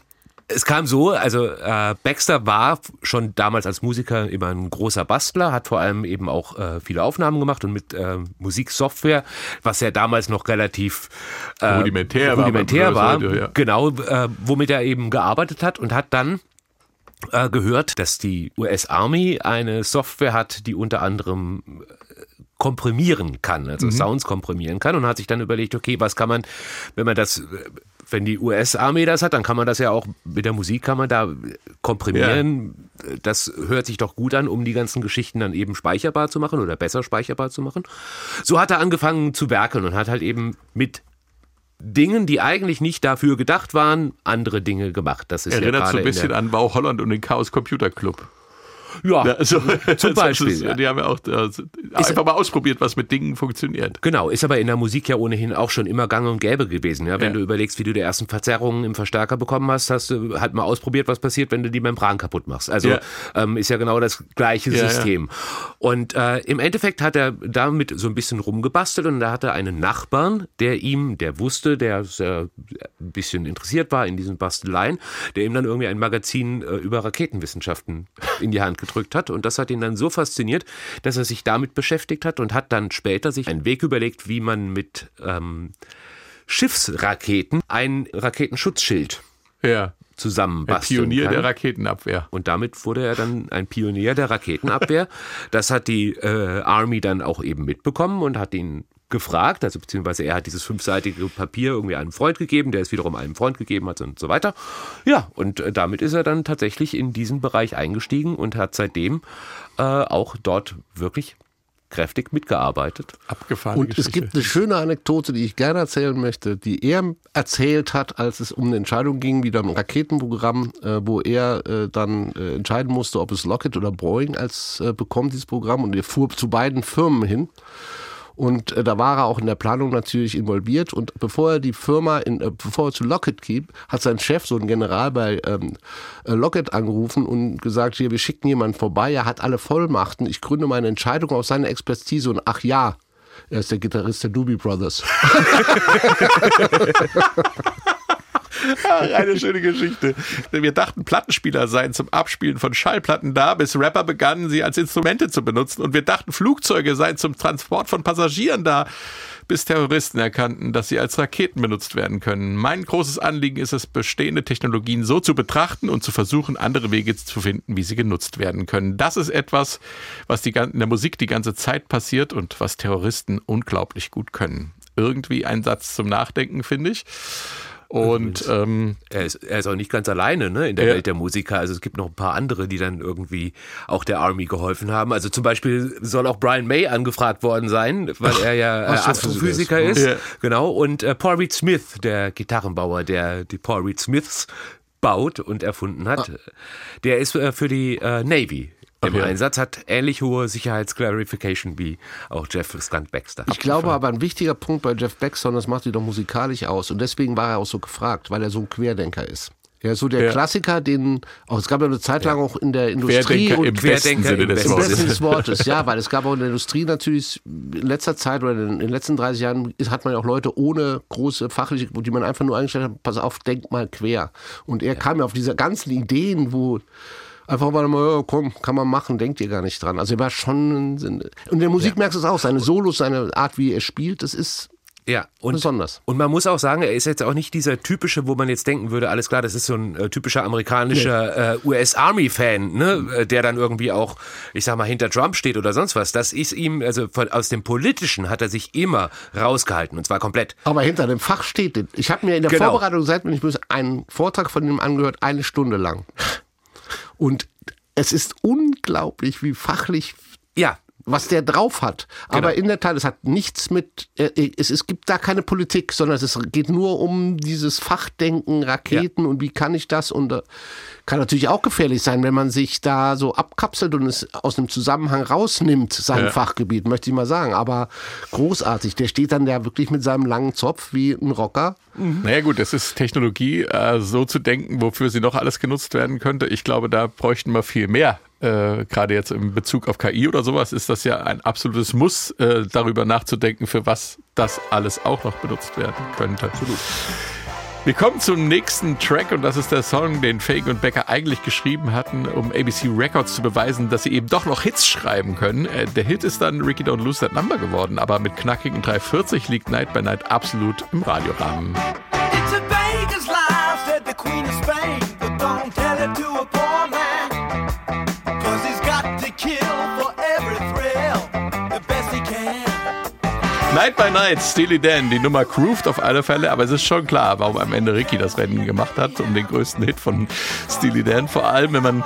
es kam so, also äh, Baxter war schon damals als Musiker immer ein großer Bastler, hat vor allem eben auch äh, viele Aufnahmen gemacht und mit äh, Musiksoftware, was ja damals noch relativ äh, rudimentär, rudimentär war, war ja. genau, äh, womit er eben gearbeitet hat und hat dann äh, gehört, dass die US Army eine Software hat, die unter anderem äh, komprimieren kann, also mhm. Sounds komprimieren kann und hat sich dann überlegt, okay, was kann man, wenn man das wenn die US-Armee das hat, dann kann man das ja auch mit der Musik kann man da komprimieren. Ja. Das hört sich doch gut an, um die ganzen Geschichten dann eben speicherbar zu machen oder besser speicherbar zu machen. So hat er angefangen zu werkeln und hat halt eben mit Dingen, die eigentlich nicht dafür gedacht waren, andere Dinge gemacht. Das ist Erinnert ja so ein bisschen an Bau Holland und den Chaos Computer Club. Ja, also, zum [LAUGHS] Beispiel. Ist, die haben ja auch also, einfach mal ausprobiert, was mit Dingen funktioniert. Genau, ist aber in der Musik ja ohnehin auch schon immer gang und gäbe gewesen. Ja? Wenn ja. du überlegst, wie du die ersten Verzerrungen im Verstärker bekommen hast, hast du halt mal ausprobiert, was passiert, wenn du die Membran kaputt machst. Also ja. Ähm, ist ja genau das gleiche ja, System. Und äh, im Endeffekt hat er damit so ein bisschen rumgebastelt und da hatte er einen Nachbarn, der ihm, der wusste, der ein bisschen interessiert war in diesen Basteleien, der ihm dann irgendwie ein Magazin äh, über Raketenwissenschaften in die Hand gedrückt hat. Und das hat ihn dann so fasziniert, dass er sich damit beschäftigt hat und hat dann später sich einen Weg überlegt, wie man mit ähm, Schiffsraketen ein Raketenschutzschild ja. zusammenbasteln Ein Pionier kann. der Raketenabwehr. Und damit wurde er dann ein Pionier der Raketenabwehr. [LAUGHS] das hat die äh, Army dann auch eben mitbekommen und hat ihn gefragt, also beziehungsweise er hat dieses fünfseitige Papier irgendwie einem Freund gegeben, der es wiederum einem Freund gegeben hat und so weiter. Ja, und äh, damit ist er dann tatsächlich in diesen Bereich eingestiegen und hat seitdem äh, auch dort wirklich kräftig mitgearbeitet. Abgefahren. Und es gibt eine schöne Anekdote, die ich gerne erzählen möchte, die er erzählt hat, als es um eine Entscheidung ging, wieder im Raketenprogramm, äh, wo er äh, dann äh, entscheiden musste, ob es Lockheed oder Boeing als äh, bekommt, dieses Programm. Und er fuhr zu beiden Firmen hin. Und äh, da war er auch in der Planung natürlich involviert. Und bevor er die Firma, in, äh, bevor er zu Lockheed ging, hat sein Chef, so ein General bei ähm, äh, Lockheed angerufen und gesagt, hier, wir schicken jemanden vorbei, er hat alle Vollmachten, ich gründe meine Entscheidung auf seine Expertise und ach ja, er ist der Gitarrist der Doobie Brothers. [LAUGHS] [LAUGHS] Eine schöne Geschichte. Wir dachten, Plattenspieler seien zum Abspielen von Schallplatten da, bis Rapper begannen, sie als Instrumente zu benutzen. Und wir dachten, Flugzeuge seien zum Transport von Passagieren da, bis Terroristen erkannten, dass sie als Raketen benutzt werden können. Mein großes Anliegen ist es, bestehende Technologien so zu betrachten und zu versuchen, andere Wege zu finden, wie sie genutzt werden können. Das ist etwas, was die, in der Musik die ganze Zeit passiert und was Terroristen unglaublich gut können. Irgendwie ein Satz zum Nachdenken, finde ich. Und ähm, er, ist, er ist auch nicht ganz alleine ne, in der Ja. Welt der Musiker. Also es gibt noch ein paar andere, die dann irgendwie auch der Army geholfen haben. Also zum Beispiel soll auch Brian May angefragt worden sein, weil er ja äh, Astrophysiker ist. Ja. Genau. Und äh, Paul Reed Smith, der Gitarrenbauer, der die Paul Reed Smiths baut und erfunden hat, der ist äh, für die äh, Navy im Okay. Einsatz, hat ähnlich hohe Sicherheitsclarification wie auch Jeff Skunk Baxter. Ich glaube aber, ein wichtiger Punkt bei Jeff Beckson, das macht ihn doch musikalisch aus. Und deswegen war er auch so gefragt, weil er so ein Querdenker ist. Ja, so der Ja. Klassiker, den, oh, es gab ja eine Zeit lang auch in der Industrie Querdenker und im besten Querdenker Sinne im besten Im Wortes. besten des Wortes, ja, [LAUGHS] weil es gab auch in der Industrie natürlich in letzter Zeit oder in den letzten 30 Jahren hat man ja auch Leute ohne große fachliche, die man einfach nur eingestellt hat, pass auf, denk mal quer. Und er kam ja auf diese ganzen Ideen, wo einfach mal, ja, komm, kann man machen, denkt ihr gar nicht dran. Also er war schon, und in der Musik merkst du es auch, seine Solos, seine Art, wie er spielt, das ist Ja, und, besonders. und man muss auch sagen, er ist jetzt auch nicht dieser typische, wo man jetzt denken würde, alles klar, das ist so ein äh, typischer amerikanischer äh, US-Army-Fan, ne, äh, der dann irgendwie auch, ich sag mal, hinter Trump steht oder sonst was. Das ist ihm, also von, aus dem Politischen hat er sich immer rausgehalten und zwar komplett. Aber hinter dem Fach steht, ich habe mir in der Genau. Vorbereitung, seit wenn ich böse, einen Vortrag von ihm angehört, eine Stunde lang. Und es ist unglaublich, wie fachlich Ja, was der drauf hat. Aber in der Tat, es hat nichts mit, äh, es, es gibt da keine Politik, sondern es geht nur um dieses Fachdenken, Raketen und wie kann ich das und äh, kann natürlich auch gefährlich sein, wenn man sich da so abkapselt und es aus dem Zusammenhang rausnimmt, sein Ja. Fachgebiet, möchte ich mal sagen. Aber großartig, der steht dann da wirklich mit seinem langen Zopf wie ein Rocker. Naja gut, es ist Technologie, äh, so zu denken, wofür sie noch alles genutzt werden könnte. Ich glaube, da bräuchten wir viel mehr. Äh, Gerade jetzt in Bezug auf KI oder sowas ist das ja ein absolutes Muss, äh, darüber nachzudenken, für was das alles auch noch benutzt werden könnte. Absolut. Wir kommen zum nächsten Track und das ist der Song, den Fake und Becker eigentlich geschrieben hatten, um ABC Records zu beweisen, dass sie eben doch noch Hits schreiben können. Äh, Der Hit ist dann Ricky Don't Lose That Number geworden, aber mit knackigen 340 liegt Night by Night absolut im Radiorahmen. Night by Night, Steely Dan, die Nummer grooved auf alle Fälle, aber es ist schon klar, warum am Ende Ricky das Rennen gemacht hat, um den größten Hit von Steely Dan. Vor allem, wenn man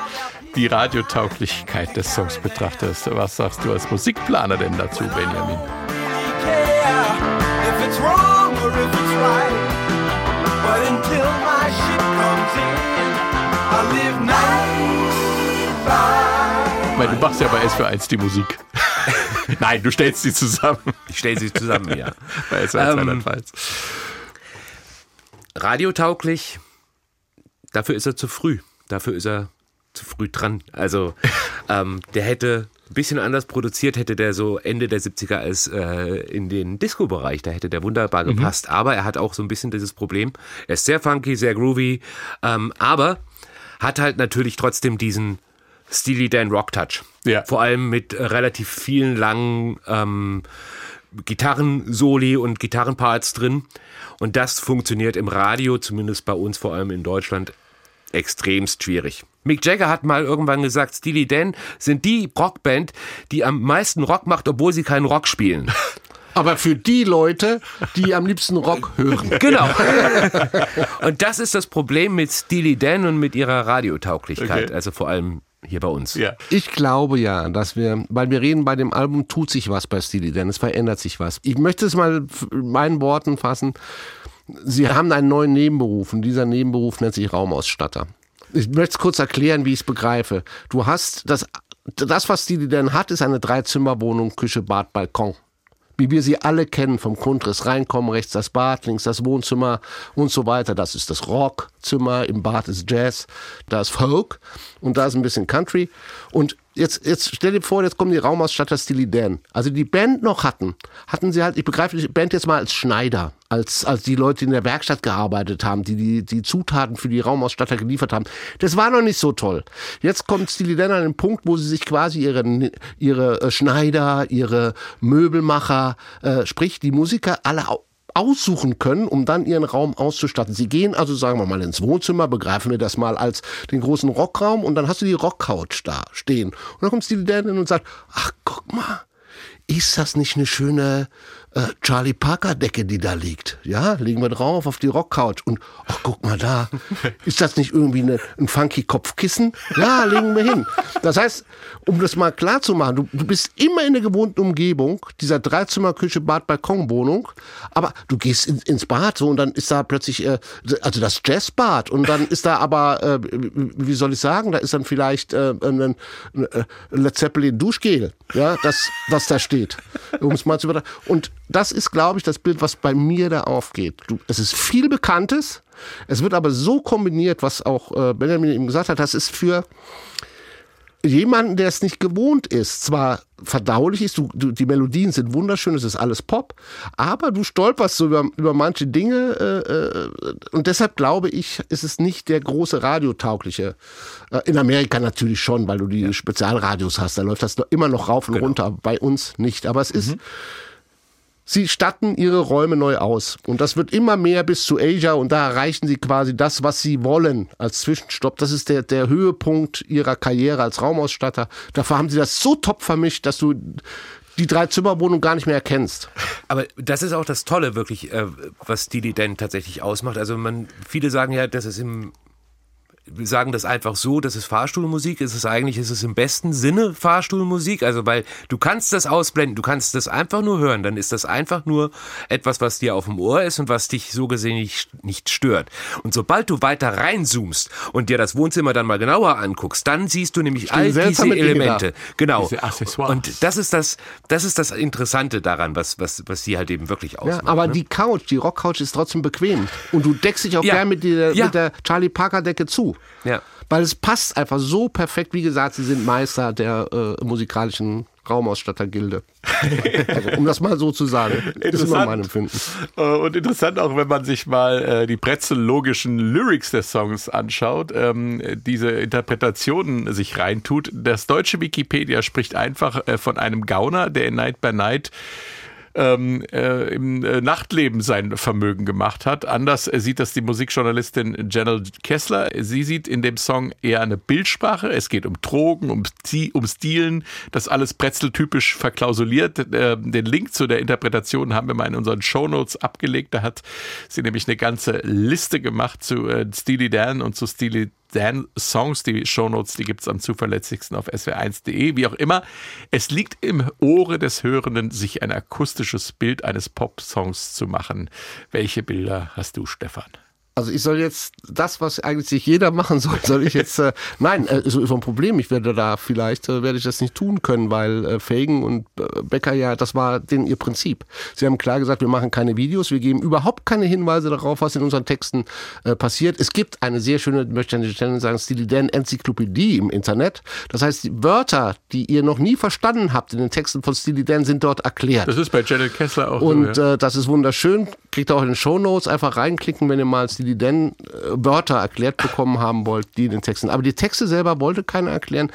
die Radiotauglichkeit des Songs betrachtet. Was sagst du als Musikplaner denn dazu, Benjamin? du machst ja bei S41 die Musik. [LAUGHS] Nein, du stellst sie zusammen. ich stelle sie zusammen, ja. [LAUGHS] Bei S41 Ähm, radiotauglich, dafür ist er zu früh. Dafür ist er zu früh dran. Also [LAUGHS] ähm, der hätte ein bisschen anders produziert, hätte der so Ende der 70er als äh, in den Disco-Bereich, da hätte der wunderbar gepasst. Aber er hat auch so ein bisschen dieses Problem. Er ist sehr funky, sehr groovy, ähm, aber hat halt natürlich trotzdem diesen Steely Dan Rock Touch. Ja. Vor allem mit relativ vielen langen ähm, Gitarrensoli und Gitarrenparts drin. Und das funktioniert im Radio, zumindest bei uns, vor allem in Deutschland, extremst schwierig. Mick Jagger hat mal irgendwann gesagt, Steely Dan sind die Rockband, die am meisten Rock macht, obwohl sie keinen Rock spielen. [LAUGHS] Aber für die Leute, die am liebsten Rock hören. [LAUGHS] Genau. und das ist das Problem mit Steely Dan und mit ihrer Radiotauglichkeit. Okay. Also vor allem hier bei uns. Ja. Ich glaube ja, dass wir, weil wir reden bei dem Album, tut sich was bei Steely Dan, es verändert sich was. Ich möchte es mal in meinen Worten fassen. Sie haben einen neuen Nebenberuf und dieser Nebenberuf nennt sich Raumausstatter. Ich möchte es kurz erklären, wie ich es begreife. Du hast das, das, was Steely Dan hat, ist eine Dreizimmerwohnung, Küche, Bad, Balkon. Wie wir sie alle kennen vom Grundriss. Reinkommen, rechts das Bad, links das Wohnzimmer und so weiter. Das ist das Rockzimmer, im Bad ist Jazz, da ist Folk und da ist ein bisschen Country. Und jetzt, jetzt stell dir vor, jetzt kommen die Raumausstatter Steely Dan. Also die Band noch hatten, hatten sie halt, ich begreife die Band jetzt mal als Schneider, als, als die Leute, die in der Werkstatt gearbeitet haben, die, die die Zutaten für die Raumausstatter geliefert haben. Das war noch nicht so toll. Jetzt kommt Steely Dan an den Punkt, wo sie sich quasi ihre, ihre äh, Schneider, ihre Möbelmacher, äh, sprich die Musiker alle aussuchen können, um dann ihren Raum auszustatten. Sie gehen also, sagen wir mal, ins Wohnzimmer, begreifen wir das mal als den großen Rockraum und dann hast du die Rockcouch da stehen. Und dann kommt Dan hin und sagt, ach, guck mal, ist das nicht eine schöne äh, Charlie Parker Decke, die da liegt? Ja, legen wir drauf auf die Rockcouch und ach guck mal da, [LAUGHS] ist das nicht irgendwie eine, ein funky Kopfkissen? Ja, legen wir hin. Das heißt, um das mal klar zu machen, du, du bist immer in der gewohnten Umgebung dieser Dreizimmerküche Bad Balkon Wohnung, aber du gehst in, ins Bad so und dann ist da plötzlich äh, also das Jazzbad und dann ist da aber äh, wie soll ich sagen, da ist dann vielleicht äh, ein, ein, ein Led Zeppelin Duschgel, ja, das was da steht, um es mal zu übertragen. Und das ist, glaube ich, das Bild, was bei mir da aufgeht. Du, es ist viel Bekanntes, Es wird aber so kombiniert, was auch äh, Benjamin eben gesagt hat, das ist für jemanden, der es nicht gewohnt ist, zwar verdaulich ist, du, du, die Melodien sind wunderschön, es ist alles Pop, aber du stolperst so über, über manche Dinge äh, äh, und deshalb glaube ich, ist es nicht der große radiotaugliche. Äh, in Amerika natürlich schon, weil du die Spezialradios hast, da läuft das noch- immer noch rauf und runter, bei uns nicht, aber es ist Sie statten ihre Räume neu aus. Und das wird immer mehr bis zu Asia und da erreichen sie quasi das, was sie wollen als Zwischenstopp. Das ist der, der Höhepunkt ihrer Karriere als Raumausstatter. Dafür haben sie das so top vermischt, dass du die Drei-Zimmer-Wohnung gar nicht mehr erkennst. Aber das ist auch das Tolle wirklich, äh, was Steely Dan tatsächlich ausmacht. Also man, viele sagen ja, dass es im wir sagen das einfach so, das ist Fahrstuhlmusik. Es ist eigentlich, es ist im besten Sinne Fahrstuhlmusik. Also, weil du kannst das ausblenden, du kannst das einfach nur hören. Dann ist das einfach nur etwas, was dir auf dem Ohr ist und was dich so gesehen nicht, nicht stört. Und sobald du weiter reinzoomst und dir das Wohnzimmer dann mal genauer anguckst, dann siehst du nämlich all diese Elemente. Genau. Diese. Und das ist das, das ist das Interessante daran, was, was, was sie halt eben wirklich Ja, ausmacht. aber ne? die Couch, die Rockcouch ist trotzdem bequem. Und du deckst dich auch Ja. gern mit der, Ja. mit der Charlie Parker Decke zu. Ja. Weil es passt einfach so perfekt. Wie gesagt, sie sind Meister der äh, musikalischen Raumausstattergilde. [LAUGHS] also, um das mal so zu sagen. Ist immer mein Empfinden. Äh, Und interessant auch, wenn man sich mal äh, die bretzellogischen Lyrics des Songs anschaut, ähm, diese Interpretationen sich reintut. Das deutsche Wikipedia spricht einfach äh, von einem Gauner, der in Night by Night ähm, äh, im äh, Nachtleben sein Vermögen gemacht hat. Anders äh, sieht das die Musikjournalistin Janelle Kessler. Sie sieht in dem Song eher eine Bildsprache. Es geht um Drogen, um, um Stilen, das alles Brezel-typisch verklausuliert. Äh, den Link zu der Interpretation haben wir mal in unseren Shownotes abgelegt. Da hat sie nämlich eine ganze Liste gemacht zu äh, Steely Dan und zu Steely Dan Songs. Die Shownotes, die gibt's am zuverlässigsten auf swr1.de. Wie auch immer, es liegt im Ohre des Hörenden, sich ein akustisches Bild eines Pop-Songs zu machen. Welche Bilder hast du, Stefan? Also ich soll jetzt das, was eigentlich jeder machen soll, soll ich jetzt, äh, nein, äh, so ist ein Problem. Ich werde da vielleicht, äh, werde ich das nicht tun können, weil äh, Fagan und äh, Becker ja, das war denen ihr Prinzip. Sie haben klar gesagt, wir machen keine Videos, wir geben überhaupt keine Hinweise darauf, was in unseren Texten äh, passiert. Es gibt eine sehr schöne, möchte ich an Stelle sagen, Steely Dan Enzyklopädie im Internet. Das heißt, die Wörter, die ihr noch nie verstanden habt in den Texten von Steely Dan, sind dort erklärt. Das ist bei Janelle Kessler auch Und so. Ja. äh, das ist wunderschön. Kriegt ihr auch in den Shownotes einfach reinklicken, wenn ihr mal Steely Dan äh, Wörter erklärt bekommen haben wollt, die in den Texten. Aber die Texte selber wollte keiner erklären.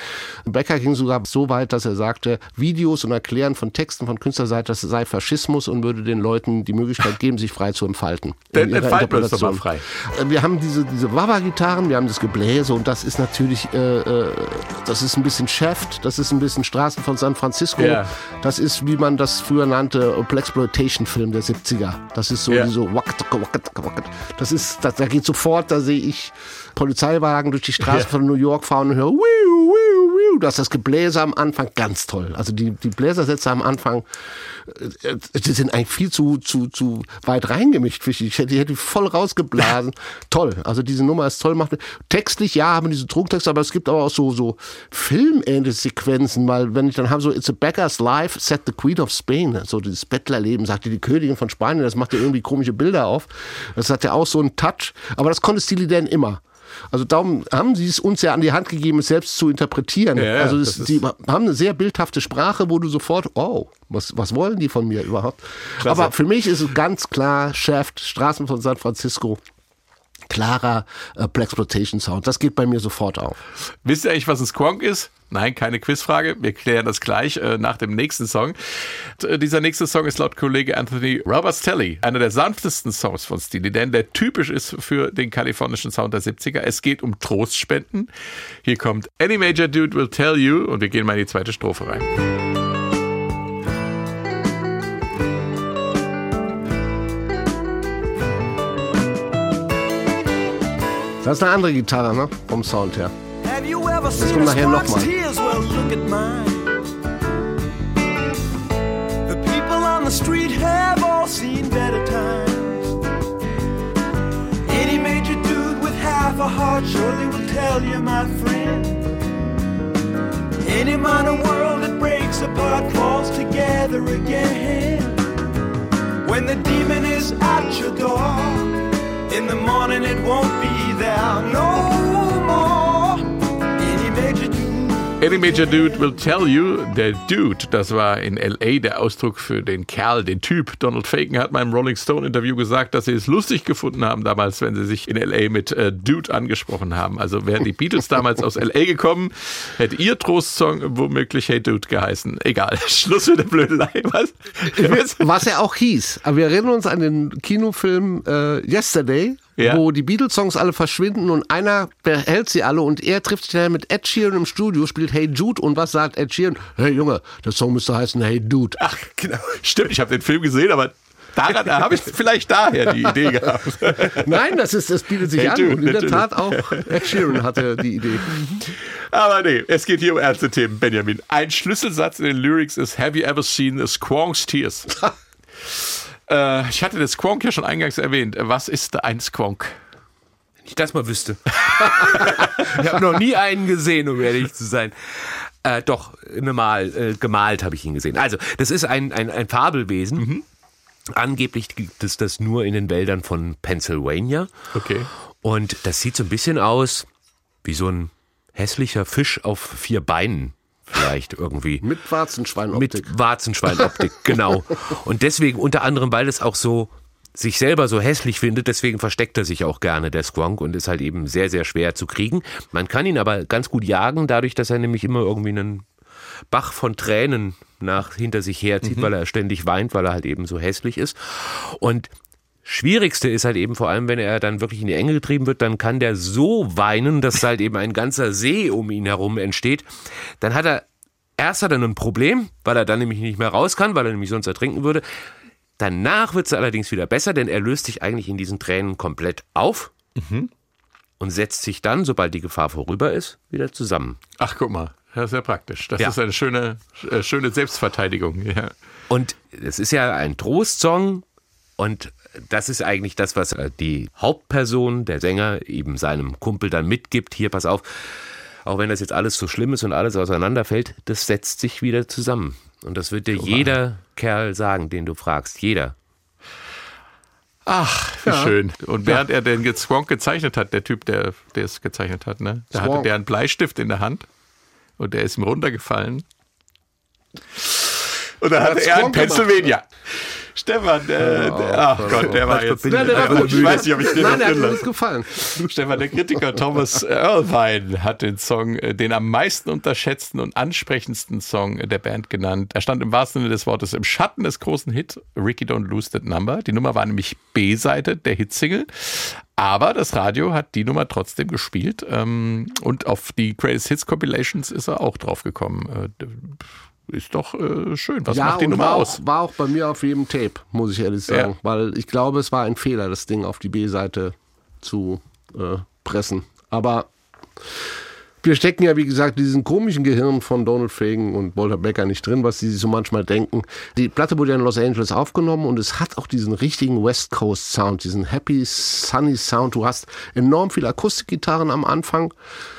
Becker ging sogar so weit, dass er sagte, Videos und Erklären von Texten von Künstlerseite, das sei Faschismus und würde den Leuten die Möglichkeit geben, sich frei zu entfalten. [LAUGHS] Dann entfalten wir uns doch mal frei. Äh, Wir haben diese, diese Wawa-Gitarren, wir haben das Gebläse und das ist natürlich, äh, äh, das ist ein bisschen Shaft, das ist ein bisschen Straßen von San Francisco. Ja. Das ist, wie man das früher nannte, Blaxploitation-Film der 70er. Das ist so wie so. Das ist, das, da geht sofort, da sehe ich Polizeiwagen durch die Straße Ja. von New York fahren und höre, wiu, wiu, wiu. Das ist das Gebläse am Anfang ganz toll. Also die, die Bläsersätze am Anfang, äh, die sind eigentlich viel zu, zu, zu weit reingemischt. Ich Ich hätte die hätte ich voll rausgeblasen. [LAUGHS] toll. Also diese Nummer ist toll. Macht, textlich, ja, haben wir diese Drucktexte, aber es gibt aber auch so, so filmähnliche Sequenzen, weil wenn ich dann habe so It's a Beggar's Life, set the Queen of Spain, so dieses Bettlerleben, sagte die Königin von Spanien, das macht ja irgendwie komische Bilder auf. Das hat ja auch so einen Touch. Aber das konnte Steely Dan immer. Also darum haben sie es uns ja an die Hand gegeben, es selbst zu interpretieren. Ja, also ist- die haben eine sehr bildhafte Sprache, wo du sofort, oh, was, was wollen die von mir überhaupt? Aber für mich ist es ganz klar Shaft, Straßen von San Francisco. Klarer äh, Blaxploitation Sound. Das geht bei mir sofort auf. Wisst ihr eigentlich, was ein Squonk ist? Nein, keine Quizfrage. Wir klären das gleich äh, nach dem nächsten Song. Äh, dieser nächste Song ist laut Kollege Anthony Robertstelli einer der sanftesten Songs von Steely Dan, der typisch ist für den kalifornischen Sound der 70er. Es geht um Trostspenden. Hier kommt Any Major Dude Will Tell You und wir gehen mal in die zweite Strophe rein. Das ist eine andere Gitarre, ne? Vom Sound her. Have you ever kommt a nachher noch squawk's mal. tears? Well, look at mine. The people on the street have all seen better times. Any major dude with half a heart surely will tell you, my friend. Any minor world that breaks apart falls together again. When the demon is at your door, In the morning it won't be there. No Any Major Dude will tell you, der Dude, das war in L.A. der Ausdruck für den Kerl, den Typ. Donald Fagan hat im Rolling Stone Interview gesagt, dass sie es lustig gefunden haben damals, wenn sie sich in L.A. mit äh, Dude angesprochen haben. Also wären die Beatles damals aus L.A. gekommen, hätte ihr Trostsong womöglich Hey Dude geheißen. Egal, [LAUGHS] Schluss mit der Blödelei. Was? Was er auch hieß. Aber wir erinnern uns an den Kinofilm äh, Yesterday, Ja. wo die Beatles-Songs alle verschwinden und einer behält sie alle und er trifft sich dann mit Ed Sheeran im Studio, spielt Hey Jude und was sagt Ed Sheeran? Hey Junge, der Song müsste heißen Hey Dude. Ach, genau. [LAUGHS] Stimmt, ich habe den Film gesehen, aber daran da habe ich vielleicht daher die Idee gehabt. [LAUGHS] Nein, das ist, das bietet sich Hey an und in der. Tat auch Ed Sheeran hatte die Idee. Aber nee, es geht hier um ernste Themen, Benjamin. Ein Schlüsselsatz in den Lyrics ist Have you ever seen the Squonk's Tears? [LAUGHS] äh, ich hatte das Squonk ja schon eingangs erwähnt. Was ist ein Squonk? ich das mal wüsste. [LAUGHS] ich habe noch nie einen gesehen, um ehrlich zu sein. Äh, doch, Mal, äh, gemalt habe ich ihn gesehen. Also, das ist ein, ein, ein Fabelwesen. Angeblich gibt es das nur in den Wäldern von Pennsylvania. Okay. Und das sieht so ein bisschen aus wie so ein hässlicher Fisch auf vier Beinen. Vielleicht irgendwie. [LAUGHS] Mit Warzenschweinoptik. Mit Warzenschweinoptik, genau. Und deswegen, unter anderem, weil es auch so sich selber so hässlich findet, deswegen versteckt er sich auch gerne, der Squonk, und ist halt eben sehr, sehr schwer zu kriegen. Man kann ihn aber ganz gut jagen, dadurch, dass er nämlich immer irgendwie einen Bach von Tränen nach hinter sich herzieht, weil er ständig weint, weil er halt eben so hässlich ist. Und Schwierigste ist halt eben vor allem, wenn er dann wirklich in die Enge getrieben wird, dann kann der so weinen, dass halt eben ein ganzer See um ihn herum entsteht. Dann hat er, erst hat er ein Problem, weil er dann nämlich nicht mehr raus kann, weil er nämlich sonst ertrinken würde. Danach wird es allerdings wieder besser, denn er löst sich eigentlich in diesen Tränen komplett auf und setzt sich dann, sobald die Gefahr vorüber ist, wieder zusammen. Ach, guck mal. Das ist ja praktisch. Das Ja. ist eine schöne, äh, schöne Selbstverteidigung. Ja. Und es ist ja ein Trostsong und das ist eigentlich das, was äh, die Hauptperson, der Sänger, eben seinem Kumpel dann mitgibt. Hier, pass auf, auch wenn das jetzt alles so schlimm ist und alles auseinanderfällt, das setzt sich wieder zusammen. Und das wird dir jeder Kerl sagen, den du fragst. Jeder. Ach, wie schön. Und während er den Squonk gezeichnet hat, der Typ, der, der es gezeichnet hat, ne? Da hatte der einen Bleistift in der Hand und der ist ihm runtergefallen. Und dann hatte er einen Squonk gemacht. Stefan, äh, der, ach Gott, der war jetzt. Nein, der war gut. Ich weiß nicht, ob ich den Nein, der hat das gefallen. Stefan, der Kritiker Thomas Erlewine hat den Song äh, den am meisten unterschätzten und ansprechendsten Song der Band genannt. Er stand im wahrsten Sinne des Wortes im Schatten des großen Hit Ricky Don't Lose That Number. Die Nummer war nämlich B-Seite der Hitsingle. Aber das Radio hat die Nummer trotzdem gespielt. Ähm, und auf die Greatest Hits Compilations ist er auch drauf gekommen. Äh, ist doch äh, schön. Was macht die Nummer war aus? Auch, war auch bei mir auf jedem Tape, muss ich ehrlich sagen. Ja. Weil ich glaube, es war ein Fehler, das Ding auf die B-Seite zu äh, pressen. Aber wir stecken ja, wie gesagt, diesen komischen Gehirn von Donald Fagen und Walter Becker nicht drin, was sie sich so manchmal denken. Die Platte wurde ja in Los Angeles aufgenommen und es hat auch diesen richtigen West Coast Sound, diesen happy, sunny Sound. Du hast enorm viele Akustikgitarren am Anfang.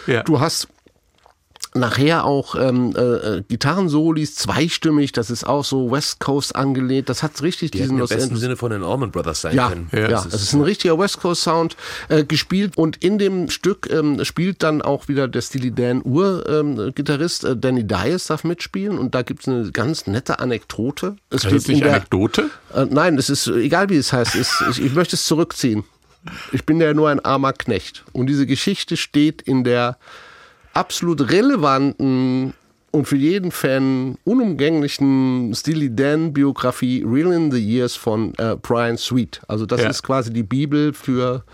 Ja. Du hast nachher auch ähm, äh, äh, Gitarrensolis, zweistimmig, das ist auch so West Coast angelehnt. Das hat richtig Die diesen im Los besten Angeles. Sinne von den Allman Brothers sein Ja, können. ja, das es ist ein richtiger West Coast Sound äh, gespielt und in dem Stück ähm, spielt dann auch wieder der Steely Dan Ur-Gitarrist äh, Danny Dias darf mitspielen und da gibt es eine ganz nette Anekdote. Es Das ist nicht der, Anekdote? äh, nein, es ist egal wie es heißt. Es, ich, ich möchte es zurückziehen. Ich bin ja nur ein armer Knecht. Und diese Geschichte steht in der absolut relevanten und für jeden Fan unumgänglichen Steely Dan Biografie Real in the Years von äh, Brian Sweet. Also das Ja. ist quasi die Bibel für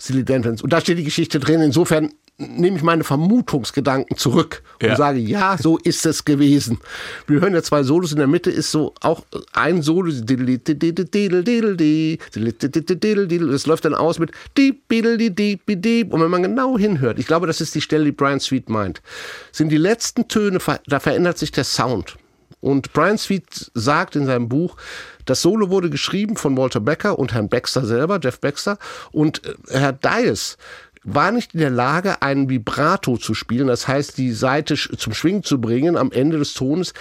Steely Dan Fans. Und da steht die Geschichte drin. Insofern nehme ich meine Vermutungsgedanken zurück und Ja. sage, ja, so ist es gewesen. Wir hören ja zwei Solos, in der Mitte ist so auch ein Solo, es läuft dann aus mit und wenn man genau hinhört, ich glaube, das ist die Stelle, die Brian Sweet meint, sind die letzten Töne, da verändert sich der Sound. Und Brian Sweet sagt in seinem Buch, das Solo wurde geschrieben von Walter Becker und Herrn Baxter selber, Jeff Baxter, und äh, Herr Dias war nicht in der Lage, einen Vibrato zu spielen, das heißt, die Seite zum Schwingen zu bringen am Ende des Tones.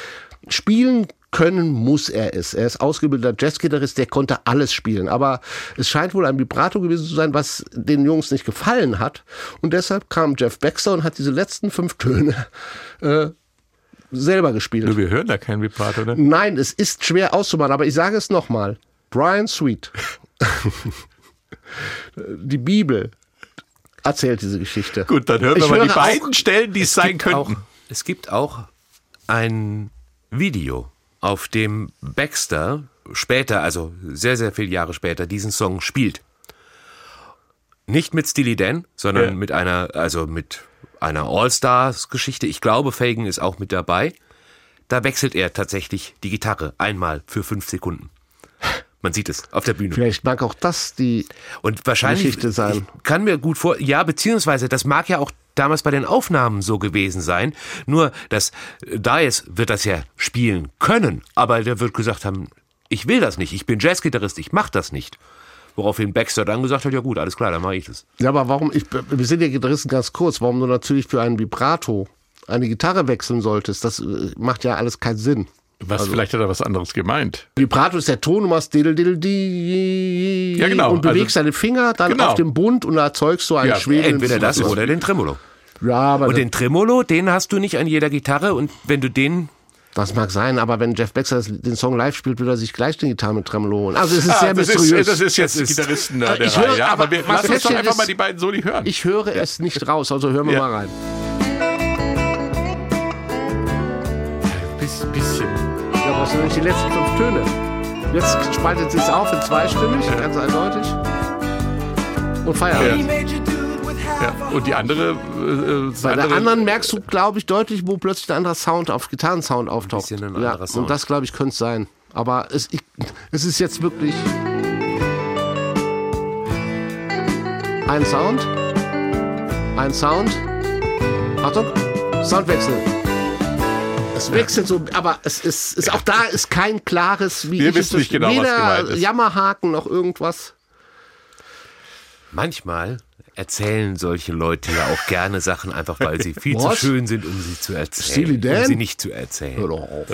Spielen können muss er es. Er ist ausgebildeter Jazzgitarrist, der konnte alles spielen. Aber es scheint wohl ein Vibrato gewesen zu sein, was den Jungs nicht gefallen hat. Und deshalb kam Jeff Baxter und hat diese letzten fünf Töne äh, selber gespielt. Nur wir hören da kein Vibrato, ne? Nein, es ist schwer auszumachen, aber ich sage es nochmal. Brian Sweet, [LAUGHS] die Bibel, erzählt diese Geschichte. Gut, dann hören wir Ich mal die höre beiden auch- Stellen, die es sein gibt auch, könnten. es gibt auch ein Video, auf dem Baxter später, also sehr, sehr viele Jahre später, diesen Song spielt. Nicht mit Steely Dan, sondern Ja. mit einer, also mit einer All-Stars-Geschichte. Ich glaube, Fagan ist auch mit dabei. Da wechselt er tatsächlich die Gitarre einmal für fünf Sekunden. Man sieht es auf der Bühne. Vielleicht mag auch das die Und wahrscheinlich Geschichte sein. Ich kann mir gut vor, ja, beziehungsweise das mag ja auch damals bei den Aufnahmen so gewesen sein. Nur, dass Dias wird das ja spielen können, aber der wird gesagt haben, ich will das nicht, ich bin Jazzgitarrist, ich mach das nicht. Woraufhin Baxter dann gesagt hat, ja gut, alles klar, dann mache ich das. Ja, aber warum, ich, wir sind ja Gitarristen ganz kurz, warum du natürlich für ein Vibrato eine Gitarre wechseln solltest, das äh, macht ja alles keinen Sinn. Was, vielleicht hat er was anderes gemeint. Vibrato ist der Ton, du machst diddle, diddle, di, Ja, genau. und bewegst Also- deine Finger dann Genau. auf dem Bund und erzeugst so einen Ja, schwebenden Entweder das oder den Tremolo. Ja, aber Und den Tremolo, den hast du nicht an jeder Gitarre und wenn du den das mag sein, aber wenn Jeff Baxter das- den Song live spielt, will er sich gleich den Gitarre mit Tremolo holen. Also es ist Ah, sehr das, mysteriös. ist, das ist jetzt die Gitarristen der Ich Reihe, höre- ja, aber aber wir lassen uns doch einfach ist- mal die beiden Soli hören. Ich höre es nicht raus, also hören wir Ja. mal rein. Biss- bisschen. Ja, was sind die letzten fünf Töne? Jetzt spaltet sie es auf in zweistimmig, ganz eindeutig. Und Feierabend. Ja. Und die andere, äh, das Bei der andere anderen merkst du, glaube ich, deutlich, wo plötzlich ein anderer Sound auf Gitarrensound auftaucht. bisschen ein ja, Sound. Und das, glaube ich, könnte es sein. Aber es, ich, es ist jetzt wirklich ein Sound, ein Sound. Achtung, Soundwechsel. Es wechselt so, aber es ist, ist auch da ist kein klares, wie Wir ich wissen es nicht genau, was weder gemeint ist. Jammerhaken noch irgendwas. manchmal erzählen solche Leute ja auch gerne Sachen einfach, weil sie viel Was? zu schön sind, um sie zu erzählen. Steely? Um sie nicht zu erzählen. Hör doch auf.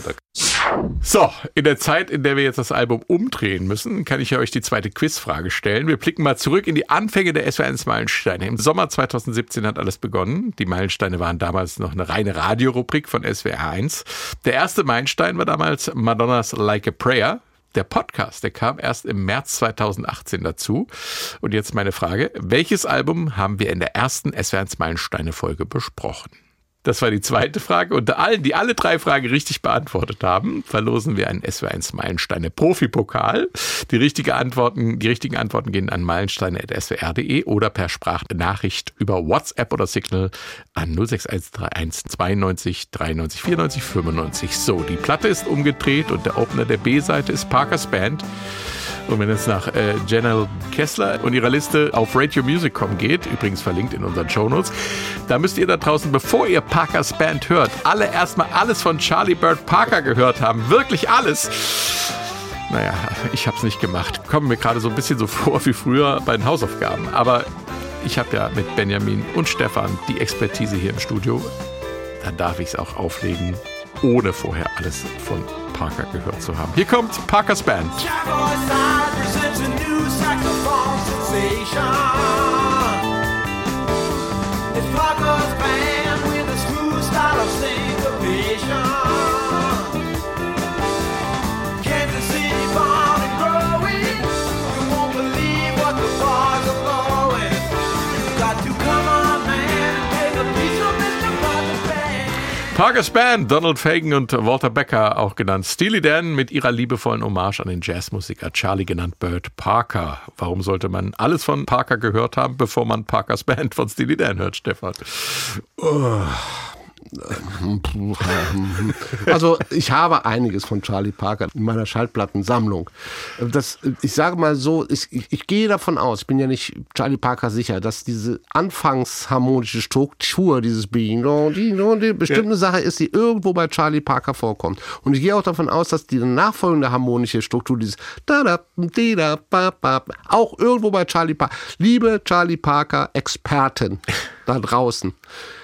So, in der Zeit, in der wir jetzt das Album umdrehen müssen, kann ich ja euch die zweite Quizfrage stellen. Wir blicken mal zurück in die Anfänge der SW1 Meilensteine. Im Sommer 2017 hat alles begonnen. Die Meilensteine waren damals noch eine reine Radiorubrik von SWR 1. Der erste Meilenstein war damals Madonnas Like a Prayer. Der Podcast, der kam erst im März 2018 dazu. Und jetzt meine Frage, welches Album haben wir in der ersten SWR1 Meilensteine Folge besprochen? Das war die zweite Frage. Unter allen, die alle drei Fragen richtig beantwortet haben, verlosen wir einen SW1 Meilensteine Profi-Pokal. Die, richtige Antworten, die richtigen Antworten gehen an meilensteine.swr.de oder per Sprachnachricht über WhatsApp oder Signal an 06131 92 93 94 95. So, die Platte ist umgedreht und der Opener der B-Seite ist Parkers Band. Und wenn es nach äh, Janelle Kessler und ihrer Liste auf radiomusic.com geht, übrigens verlinkt in unseren Shownotes, da müsst ihr da draußen, bevor ihr Parkers Band hört, alle erstmal alles von Charlie Bird Parker gehört haben. Wirklich alles. Naja, ich hab's nicht gemacht. Kommen mir gerade so ein bisschen so [LAUGHS] vor wie früher bei den Hausaufgaben. Aber ich habe ja mit Benjamin und Stefan die Expertise hier im Studio. Dann darf ich es auch auflegen, ohne vorher alles von Parker gehört zu haben. Hier kommt Parkers Band. Parkers Band, Donald Fagen und Walter Becker, auch genannt Steely Dan, mit ihrer liebevollen Hommage an den Jazzmusiker Charlie genannt Burt Parker. Warum sollte man alles von Parker gehört haben, bevor man Parkers Band von Steely Dan hört, Stefan? Also ich habe einiges von Charlie Parker in meiner Schallplattensammlung. Das, ich sage mal so, ich, ich, ich gehe davon aus, ich bin ja nicht Charlie Parker sicher, dass diese anfangsharmonische Struktur, dieses Bing, die bestimmte Sache ist, die irgendwo bei Charlie Parker vorkommt. Und ich gehe auch davon aus, dass die nachfolgende harmonische Struktur, dieses auch irgendwo bei Charlie Parker. Liebe Charlie Parker Experten da draußen,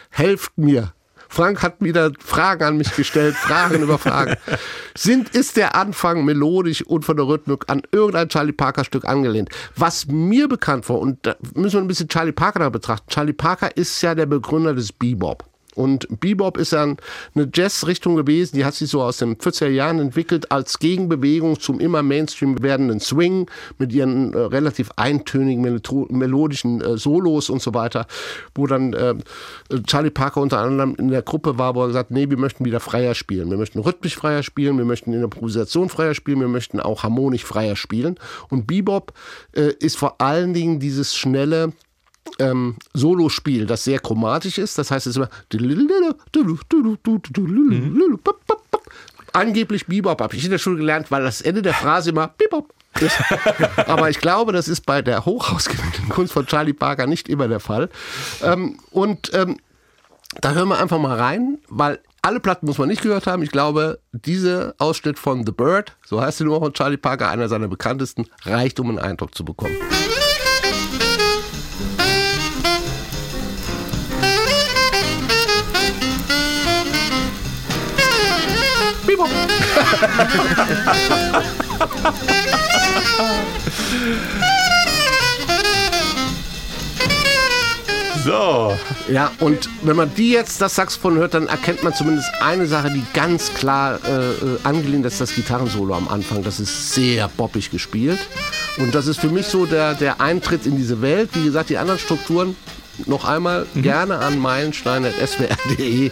helft mir Frank hat wieder Fragen an mich gestellt, Fragen über Fragen. [LAUGHS] Sind, ist der Anfang melodisch und von der Rhythmik an irgendein Charlie Parker Stück angelehnt? Was mir bekannt war, und da müssen wir ein bisschen Charlie Parker da betrachten. Charlie Parker ist ja der Begründer des Bebop. Und Bebop ist ja eine Jazzrichtung gewesen, die hat sich so aus den 40er Jahren entwickelt als Gegenbewegung zum immer Mainstream werdenden Swing mit ihren äh, relativ eintönigen melodischen äh, Solos und so weiter, wo dann äh, Charlie Parker unter anderem in der Gruppe war, wo er gesagt nee, wir möchten wieder freier spielen. Wir möchten rhythmisch freier spielen, wir möchten in der Improvisation freier spielen, wir möchten auch harmonisch freier spielen. Und Bebop äh, ist vor allen Dingen dieses schnelle, ähm, Solospiel, das sehr chromatisch ist. Das heißt, es ist immer angeblich Bebop. Habe ich in der Schule gelernt, weil das Ende der Phrase immer Bebop ist. [LAUGHS] Aber ich glaube, das ist bei der hochausgebildeten Kunst von Charlie Parker nicht immer der Fall. Ähm, und ähm, da hören wir einfach mal rein, weil alle Platten muss man nicht gehört haben. Ich glaube, dieser Ausschnitt von The Bird, so heißt die Nummer von Charlie Parker, einer seiner bekanntesten, reicht, um einen Eindruck zu bekommen. Bebop. So. Ja, und wenn man die jetzt das Saxophon hört, dann erkennt man zumindest eine Sache, die ganz klar äh, äh, angelehnt ist, das Gitarrensolo am Anfang. Das ist sehr boppig gespielt. Und das ist für mich so der, der Eintritt in diese Welt. Wie gesagt, die anderen Strukturen noch einmal gerne an meilenstein.swr.de.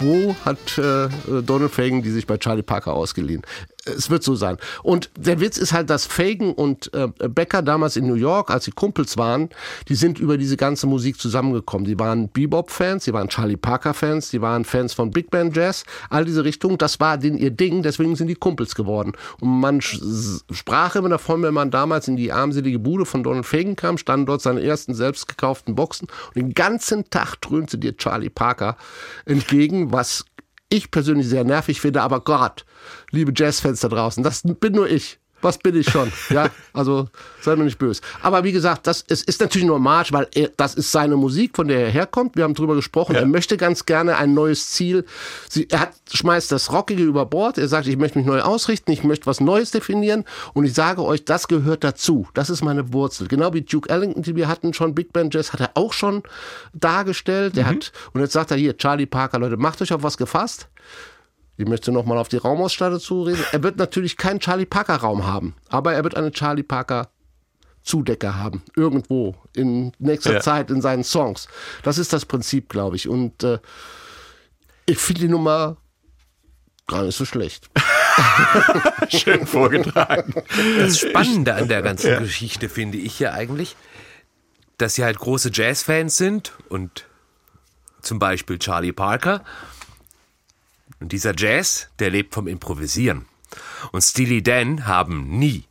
Wo hat äh, Donald Fagan die sich bei Charlie Parker ausgeliehen? Es wird so sein. Und der Witz ist halt, dass Fagan und äh, Becker damals in New York, als sie Kumpels waren, die sind über diese ganze Musik zusammengekommen. Die waren Bebop-Fans, die waren Charlie Parker-Fans, die waren Fans von Big Band Jazz, all diese Richtungen. Das war denen ihr Ding, deswegen sind die Kumpels geworden. Und man sprach immer davon, wenn man damals in die armselige Bude von Donald Fagan kam, standen dort seine ersten selbst gekauften Boxen und den ganzen Tag dröhnte dir Charlie Parker entgegen, was ich persönlich sehr nervig finde, aber Gott, liebe Jazzfans da draußen, das bin nur ich. Was bin ich schon? [LAUGHS] Ja, also seid mir nicht böse. Aber wie gesagt, das es ist natürlich nur Marsch, weil er, das ist seine Musik, von der er herkommt. Wir haben drüber gesprochen. Er möchte ganz gerne ein neues Ziel. Sie, er hat, schmeißt das Rockige über Bord. Er sagt, ich möchte mich neu ausrichten, ich möchte was Neues definieren. Und ich sage euch, das gehört dazu. Das ist meine Wurzel. Genau wie Duke Ellington, die wir hatten schon, Big Band Jazz, hat er auch schon dargestellt. Er hat, und jetzt sagt er hier, Charlie Parker, Leute, macht euch auf was gefasst. Ich möchte nochmal auf die Raumausstattung zureden. Er wird natürlich keinen Charlie Parker Raum haben, aber er wird eine Charlie Parker Zudecker haben. Irgendwo in nächster Ja. Zeit in seinen Songs. Das ist das Prinzip, glaube ich. Und äh, ich finde die Nummer gar nicht so schlecht. [LAUGHS] Schön vorgetragen. Das Spannende an der ganzen Geschichte finde ich ja eigentlich, dass sie halt große Jazzfans sind und zum Beispiel Charlie Parker. Und dieser Jazz, der lebt vom Improvisieren. Und Steely Dan haben nie,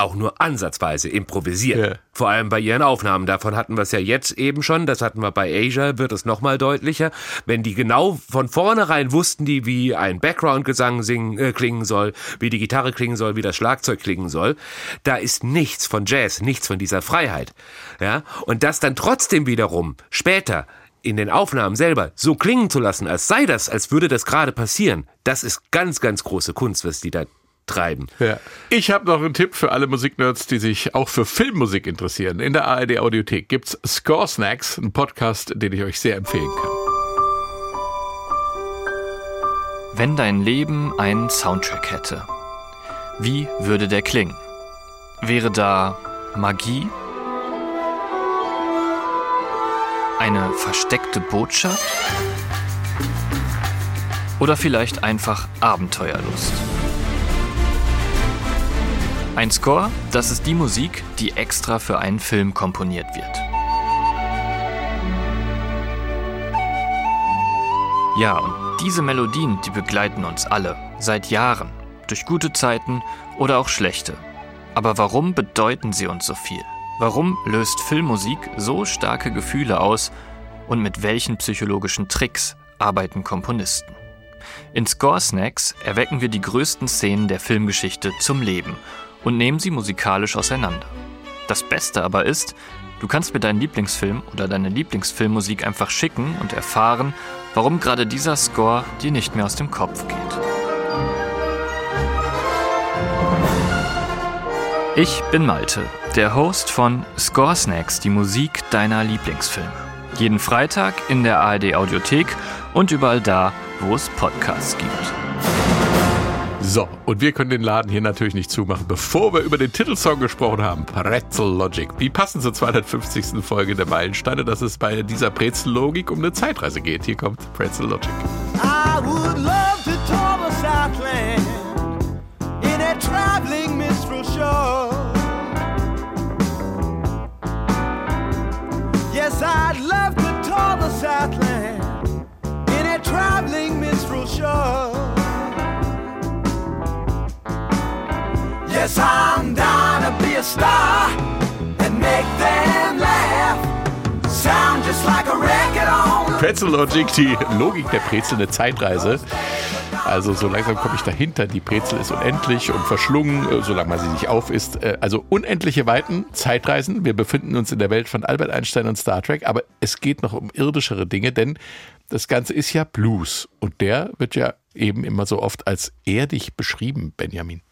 auch nur ansatzweise improvisiert. Ja. Vor allem bei ihren Aufnahmen. Davon hatten wir es ja jetzt eben schon. Das hatten wir bei Asia, wird es nochmal deutlicher. Wenn die genau von vornherein wussten, die wie ein Background-Gesang äh, klingen soll, wie die Gitarre klingen soll, wie das Schlagzeug klingen soll, da ist nichts von Jazz, nichts von dieser Freiheit. Ja? Und das dann trotzdem wiederum später in den Aufnahmen selber so klingen zu lassen, als sei das, als würde das gerade passieren, das ist ganz, ganz große Kunst, was die da treiben. Ja. Ich habe noch einen Tipp für alle Musiknerds, die sich auch für Filmmusik interessieren. In der ARD Audiothek gibt's Score Snacks, einen Podcast, den ich euch sehr empfehlen kann. Wenn dein Leben einen Soundtrack hätte, wie würde der klingen? Wäre da Magie? Eine versteckte Botschaft? Oder vielleicht einfach Abenteuerlust? Ein Score, das ist die Musik, die extra für einen Film komponiert wird. Ja, und diese Melodien, die begleiten uns alle, seit Jahren, durch gute Zeiten oder auch schlechte. Aber warum bedeuten sie uns so viel? Warum löst Filmmusik so starke Gefühle aus und mit welchen psychologischen Tricks arbeiten Komponisten? In Score Snacks erwecken wir die größten Szenen der Filmgeschichte zum Leben und nehmen sie musikalisch auseinander. Das Beste aber ist, du kannst mir deinen Lieblingsfilm oder deine Lieblingsfilmmusik einfach schicken und erfahren, warum gerade dieser Score dir nicht mehr aus dem Kopf geht. Ich bin Malte, der Host von Score Snacks, die Musik deiner Lieblingsfilme. Jeden Freitag in der ARD Audiothek und überall da, wo es Podcasts gibt. So, und wir können den Laden hier natürlich nicht zumachen, bevor wir über den Titelsong gesprochen haben. Pretzel Logic. Wie passend zur 250. Folge der Meilensteine, dass es bei dieser Pretzel-Logik um eine Zeitreise geht. Hier kommt Pretzel Logic. I would love To tour the Southland in a traveling minstrel show. Yes, I'm down to be a star and make them laugh. Sound just like a record on Pretzel Logic, die Logik der eine Zeitreise. Also so langsam komme ich dahinter. Die Brezel ist unendlich und verschlungen, äh, solange man sie nicht auf ist. Äh, Also unendliche Weiten, Zeitreisen. Wir befinden uns in der Welt von Albert Einstein und Star Trek, aber es geht noch um irdischere Dinge, denn das Ganze ist ja Blues. Und der wird ja eben immer so oft als erdig beschrieben, Benjamin.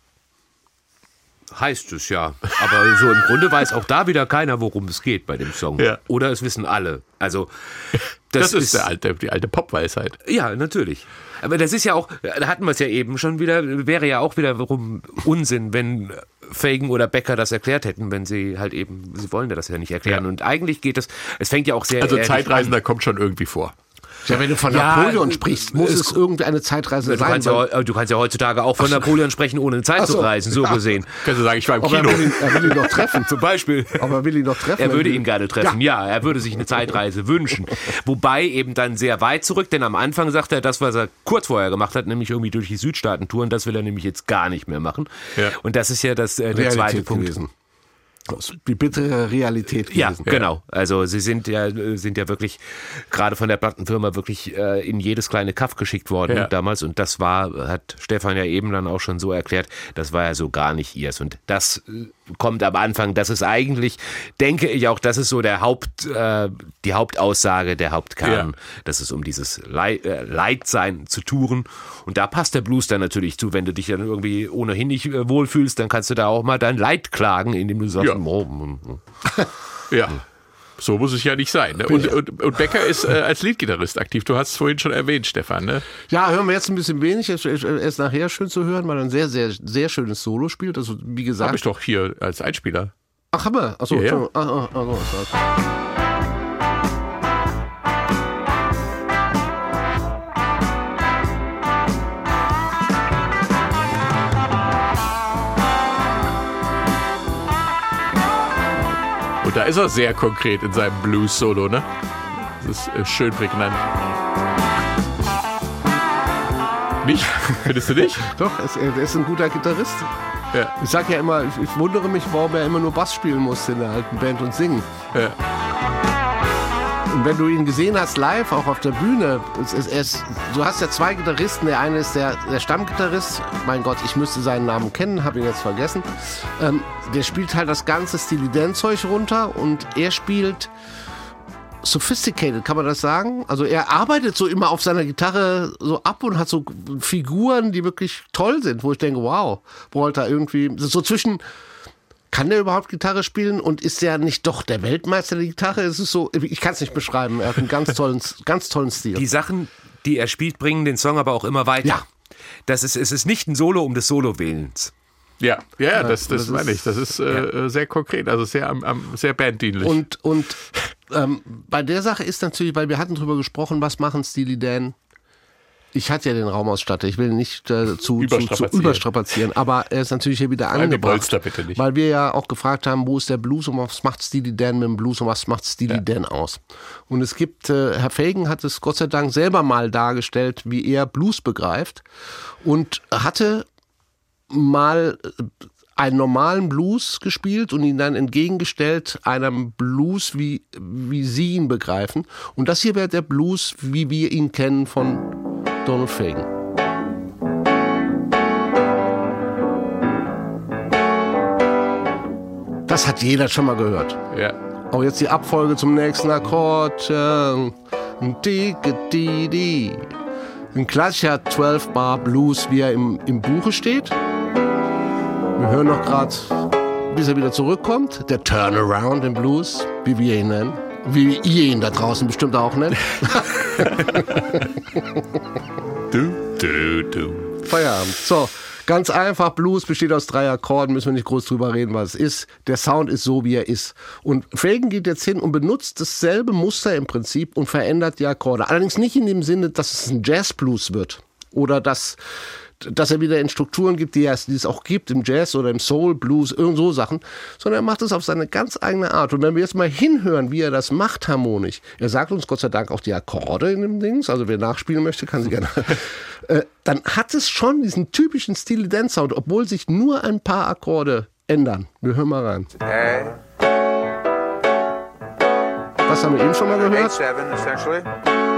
Heißt es ja. Aber so im Grunde weiß auch da wieder keiner, worum es geht bei dem Song. Ja. Oder es wissen alle. Also, Das, das, ist, der alte, die alte Popweisheit. Ja, natürlich. Aber das ist ja auch, da hatten wir es ja eben schon wieder, wäre ja auch wiederum Unsinn, wenn Fagan oder Becker das erklärt hätten, wenn sie halt eben, sie wollen ja das ja nicht erklären. Ja. Und eigentlich geht es, es fängt ja auch sehr Also Zeitreisender kommt schon irgendwie vor. Ja, wenn du von Ja, Napoleon sprichst, muss es- es irgendeine Zeitreise Du sein. kannst, ja, weil- heu- du kannst ja heutzutage auch von Napoleon sprechen, ohne in Zeit Ach zu so, reisen, so ja. gesehen. Kannst du sagen, ich war im aber er Kino. will, ihn, er will ihn doch treffen. [LAUGHS] Zum Beispiel. Aber er will ihn doch treffen. Er würde ihn gerne treffen, ja. Er würde sich eine Zeitreise wünschen. Wobei eben dann sehr weit zurück, denn am Anfang sagt er das, was er kurz vorher gemacht hat, nämlich irgendwie durch die Südstaaten-Touren, das will er nämlich jetzt gar nicht mehr machen. Ja. Und das ist ja das, äh, der Realität zweite Punkt. gewesen. Die bittere Realität Ja, gewesen. genau. Also sie sind ja sind ja wirklich gerade von der Plattenfirma wirklich äh, in jedes kleine Kaff geschickt worden Ja. damals und das war hat Stefan ja eben dann auch schon so erklärt, das war ja so gar nicht ihrs und das äh, kommt am Anfang, das ist eigentlich denke ich auch, das ist so der Haupt äh, die Hauptaussage, der Hauptkern, Ja. dass es um dieses Leid, äh, Leidsein zu touren und da passt der Blues dann natürlich zu, wenn du dich dann irgendwie ohnehin nicht äh, wohlfühlst, dann kannst du da auch mal dein Leid klagen, indem du sagst, Ja. oh, mm, mm. [LAUGHS] Ja. So muss es ja nicht sein. Ne? Und, und, und Becker ist äh, als Leadgitarrist aktiv. Du hast es vorhin schon erwähnt, Stefan. Ne? Ja, hören wir jetzt ein bisschen wenig. Er ist- er nachher schön zu hören, weil er ein sehr, sehr, sehr schönes Solo spielt. Also, wie gesagt. Habe ich doch hier als Einspieler. Ach, haben wir? Achso, Ja, ja. Entschuldigung. Ah, ah, ah, so, da ist er sehr konkret in seinem Blues-Solo, ne? Das ist äh, schön prägnant. Nicht? Findest du nicht? [LAUGHS] Doch, er ist ein guter Gitarrist. Ja. Ich sag ja immer, ich, ich wundere mich, warum er immer nur Bass spielen musste in der alten Band und singen. Ja. Und wenn du ihn gesehen hast live, auch auf der Bühne, es, es, ist, du hast ja zwei Gitarristen. Der eine ist der, der Stammgitarrist. Mein Gott, ich müsste seinen Namen kennen, habe ihn jetzt vergessen. Ähm, der spielt halt das ganze Steely Dan-Zeug runter und er spielt sophisticated, kann man das sagen? Also er arbeitet so immer auf seiner Gitarre so ab und hat so Figuren, die wirklich toll sind, wo ich denke, wow, wo da irgendwie so zwischen kann der überhaupt Gitarre spielen und ist der nicht doch der Weltmeister der Gitarre? Es ist so, ich kann es nicht beschreiben. Er hat einen ganz tollen, [LAUGHS] ganz tollen Stil. Die Sachen, die er spielt, bringen den Song aber auch immer weiter. Ja. Das ist, es ist nicht ein Solo um des Solo-Willens. Ja, ja, ja, das, das, das meine ich. ist- Das ist äh, sehr konkret, also sehr, am, am, sehr banddienlich. Und, und ähm, bei der Sache ist natürlich, weil wir hatten drüber gesprochen, was machen Steely Dan? Ich hatte ja den Raumausstatter, ich will nicht äh, zu, zu, zu Überstrapazieren. überstrapazieren, aber er ist natürlich hier wieder die angebracht. Bitte nicht. Weil wir ja auch gefragt haben, wo ist der Blues und was macht Steely Dan mit dem Blues und was macht Steely Dan aus? Und es gibt, äh, Herr Fagan hat es Gott sei Dank selber mal dargestellt, wie er Blues begreift und hatte mal äh, einen normalen Blues gespielt und ihn dann entgegengestellt einem Blues, wie, wie Sie ihn begreifen. Und das hier wäre der Blues, wie wir ihn kennen von Donald. Das hat jeder schon mal gehört. Ja. Auch jetzt die Abfolge zum nächsten Akkord. äh, di. Ein klassischer 12-Bar Blues, wie er im, im Buche steht. Wir hören noch gerade, bis er wieder zurückkommt. Der Turnaround im Blues, wie wir ihn nennen. Wie ihr ihn da draußen bestimmt auch nennt. [LAUGHS] Du, du, du. Feierabend. So, ganz einfach. Blues besteht aus drei Akkorden, müssen wir nicht groß drüber reden, was es ist. Der Sound ist so, wie er ist. Und Fagan geht jetzt hin und benutzt dasselbe Muster im Prinzip und verändert die Akkorde. Allerdings nicht in dem Sinne, dass es ein Jazz-Blues wird. Oder dass, dass er wieder in Strukturen gibt, die es, die es auch gibt im Jazz oder im Soul, Blues, irgend so Sachen. Sondern er macht es auf seine ganz eigene Art. Und wenn wir jetzt mal hinhören, wie er das macht harmonisch. Er sagt uns Gott sei Dank auch die Akkorde in dem Dings. Also wer nachspielen möchte, kann sie gerne. [LAUGHS] äh, dann hat es schon diesen typischen Steely Dan Sound, obwohl sich nur ein paar Akkorde ändern. Wir hören mal rein. Hey. Was haben wir eben schon mal Eight gehört? seven essentially.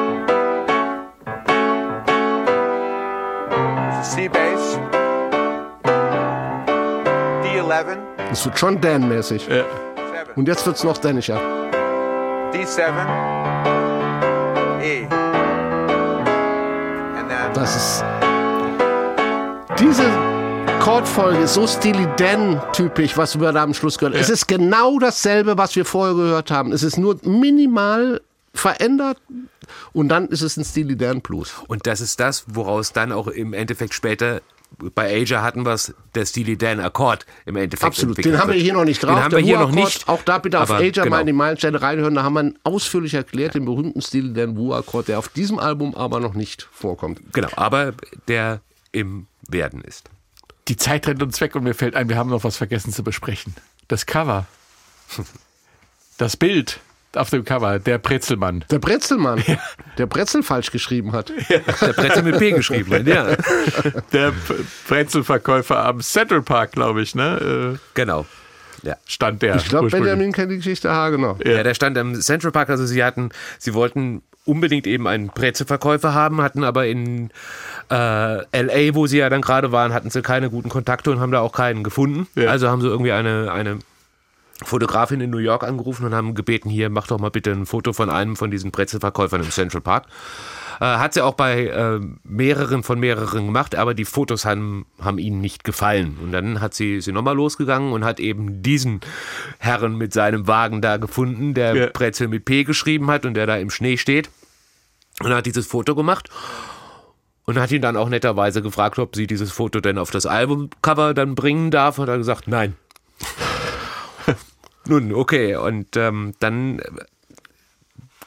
There's a C bass. D11, Das wird schon Dan-mäßig. Ja. Und jetzt wird es noch Danischer. D7, E. And then Das ist. Diese Chordfolge ist so Steely Dan-typisch, was wir da am Schluss gehört haben. Es ist genau dasselbe, was wir vorher gehört haben. Es ist nur minimal verändert und dann ist es ein Steely Dan Blues. Und das ist das, woraus dann auch im Endeffekt später bei Asia hatten wir es, der Steely Dan Akkord im Endeffekt. Absolut. Den haben wir hier noch nicht drauf. Den haben wir hier noch nicht. Auch da bitte auf Aja genau. mal in die Meilensteine reinhören. Da haben wir ausführlich erklärt, den berühmten Steely Dan Wu-Akkord, der auf diesem Album aber noch nicht vorkommt. Genau, aber der im Werden ist. Die Zeit rennt uns weg und mir fällt ein, wir haben noch was vergessen zu besprechen. Das Cover. [LAUGHS] Das Bild auf dem Cover, der Brezelmann. Der Brezelmann, der Brezel falsch geschrieben hat. Der Brezel mit P geschrieben, hat, ja. Der Brezelverkäufer am Central Park, glaube ich, ne? Äh, Genau. Ja. Stand der. Ich glaube. Benjamin kennt die Geschichte haargenau. Ja. der stand am Central Park, also sie hatten, sie wollten unbedingt eben einen Brezelverkäufer haben, hatten aber in äh, LA, wo sie ja dann gerade waren, hatten sie keine guten Kontakte und haben da auch keinen gefunden. Ja. Also haben sie irgendwie eine, eine Fotografin in New York angerufen und haben gebeten, hier, mach doch mal bitte ein Foto von einem von diesen Brezelverkäufern im Central Park. Äh, hat sie auch bei äh, mehreren von mehreren gemacht, aber die Fotos haben, haben ihnen nicht gefallen. Und dann hat sie, sie nochmal losgegangen und hat eben diesen Herrn mit seinem Wagen da gefunden, der Ja. Brezel mit P geschrieben hat und der da im Schnee steht. Und hat dieses Foto gemacht. Und hat ihn dann auch netterweise gefragt, ob sie dieses Foto denn auf das Albumcover dann bringen darf. Und hat er gesagt, nein. Nun, okay. Und ähm, dann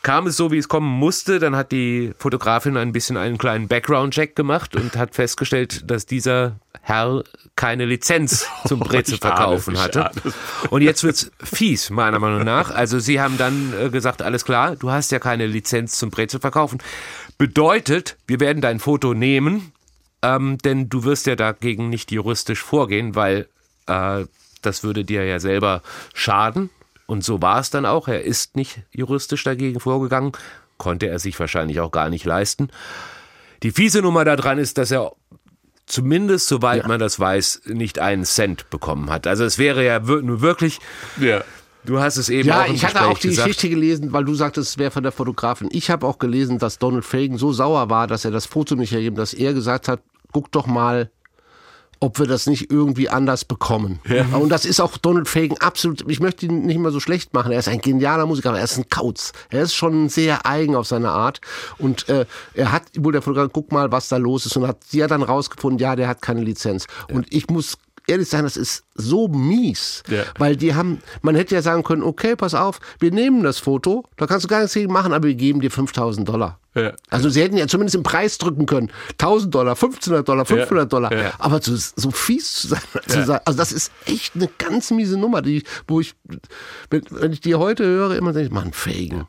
kam es so, wie es kommen musste. Dann hat die Fotografin ein bisschen einen kleinen Background-Check gemacht und hat festgestellt, dass dieser Herr keine Lizenz [LAUGHS] zum es, verkaufen hatte. es. Und jetzt wird's fies, meiner Meinung nach. Also sie haben dann äh, gesagt, alles klar, du hast ja keine Lizenz zum Brezel verkaufen. Bedeutet, wir werden dein Foto nehmen, ähm, denn du wirst ja dagegen nicht juristisch vorgehen, weil äh, das würde dir ja selber schaden. Und so war es dann auch. Er ist nicht juristisch dagegen vorgegangen, konnte er sich wahrscheinlich auch gar nicht leisten. Die fiese Nummer daran ist, dass er zumindest, soweit man das weiß, nicht einen Cent bekommen hat. Also es wäre ja nur wirklich, Ja. du hast es eben Ja, auch im ich hatte Gespräch auch die gesagt. Geschichte gelesen, weil du sagtest, es wäre von der Fotografin. Ich habe auch gelesen, dass Donald Fagan so sauer war, dass er das Foto nicht ergeben, dass er gesagt hat, guck doch mal, ob wir das nicht irgendwie anders bekommen. Und das ist auch Donald Fagan absolut, ich möchte ihn nicht mal so schlecht machen. Er ist ein genialer Musiker, aber er ist ein Kauz. Er ist schon sehr eigen auf seine Art. Und äh, er hat wohl der Fotograf, guck mal, was da los ist. Und hat sie hat dann rausgefunden, ja, der hat keine Lizenz. Und ich muss ehrlich sein, das ist so mies, Ja. weil die haben, man hätte ja sagen können, okay, pass auf, wir nehmen das Foto, da kannst du gar nichts gegen machen, aber wir geben dir 5000 Dollar. Ja. Also sie hätten ja zumindest den Preis drücken können. 1000 Dollar, 1500 Dollar, 500 Dollar. Ja. Aber zu, so fies zu sein, zu sein, also das ist echt eine ganz miese Nummer, die, wo ich, wenn, ich die heute höre, immer denke ich, Mann, Fagan.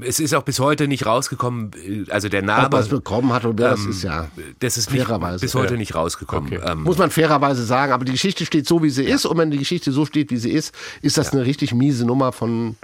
Es ist auch bis heute nicht rausgekommen, also der Ob Name, er es bekommen hat oder das ähm, ist ja das ist nicht, fairerweise. bis heute Ja. nicht rausgekommen. Okay. Ähm, Muss man fairerweise sagen, aber die Geschichte steht so, wie sie ist. Und wenn die Geschichte so steht, wie sie ist, ist das eine richtig miese Nummer von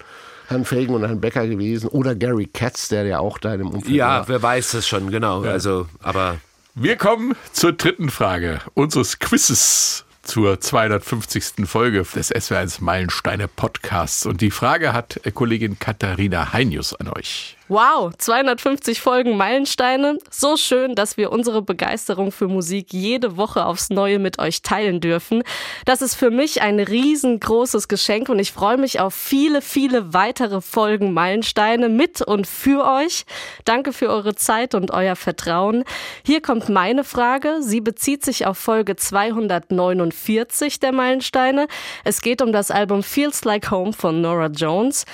Herrn Fagan und Herrn Becker gewesen. Oder Gary Katz, der ja auch da in dem Umfeld ja, war. wer weiß das schon, genau. Also, aber Wir kommen zur dritten Frage unseres Quizzes zur 250. Folge des SW1 Meilensteine Podcasts. Und die Frage hat Kollegin Katharina Heinius an euch. Wow, 250 Folgen Meilensteine. So schön, dass wir unsere Begeisterung für Musik jede Woche aufs Neue mit euch teilen dürfen. Das ist für mich ein riesengroßes Geschenk und ich freue mich auf viele, viele weitere Folgen Meilensteine mit und für euch. Danke für eure Zeit und euer Vertrauen. Hier kommt meine Frage. Sie bezieht sich auf Folge 249 der Meilensteine. Es geht um das Album Feels Like Home von Nora Jones.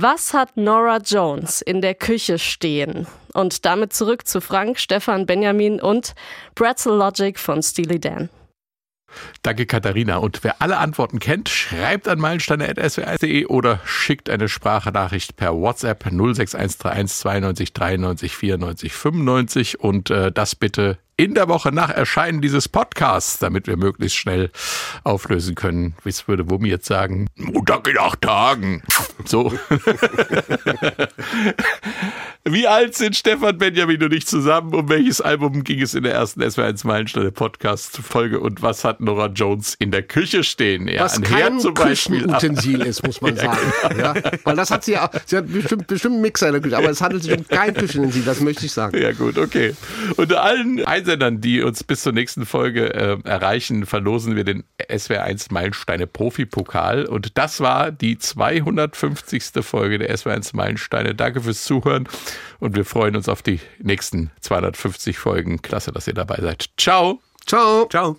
Was hat Nora Jones in der Küche stehen? Und damit zurück zu Frank, Stefan, Benjamin und Pretzel Logic von Steely Dan. Danke, Katharina. Und wer alle Antworten kennt, schreibt an meilensteine.swr.de oder schickt eine Sprachnachricht per WhatsApp 06131 92 93 94 95 und äh, das bitte in der Woche nach Erscheinen dieses Podcasts, damit wir möglichst schnell auflösen können. Wie es würde Wummi jetzt sagen? Montag in acht Tagen. So. [LAUGHS] Wie alt sind Stefan Benjamin und ich zusammen? Um welches Album ging es in der ersten SW1 Meilensteine Podcast Folge und was hat Nora Jones in der Küche stehen? Ja, Was ein kein Herd zum Beispiel. Küchenutensil ist, muss man [LAUGHS] Ja, sagen. Ja, Weil das hat sie ja, sie hat bestimmt, bestimmt einen Mixer in der Küche, aber es handelt sich um kein Küchenutensil, das möchte ich sagen. Ja, gut, okay. Unter allen Einsendern, die uns bis zur nächsten Folge äh, erreichen, verlosen wir den SWR1 Meilensteine Profi-Pokal. Und das war die 250. Folge der SWR1 Meilensteine. Danke fürs Zuhören und wir freuen uns auf die nächsten 250 Folgen. Klasse, dass ihr dabei seid. Ciao. Ciao. Ciao.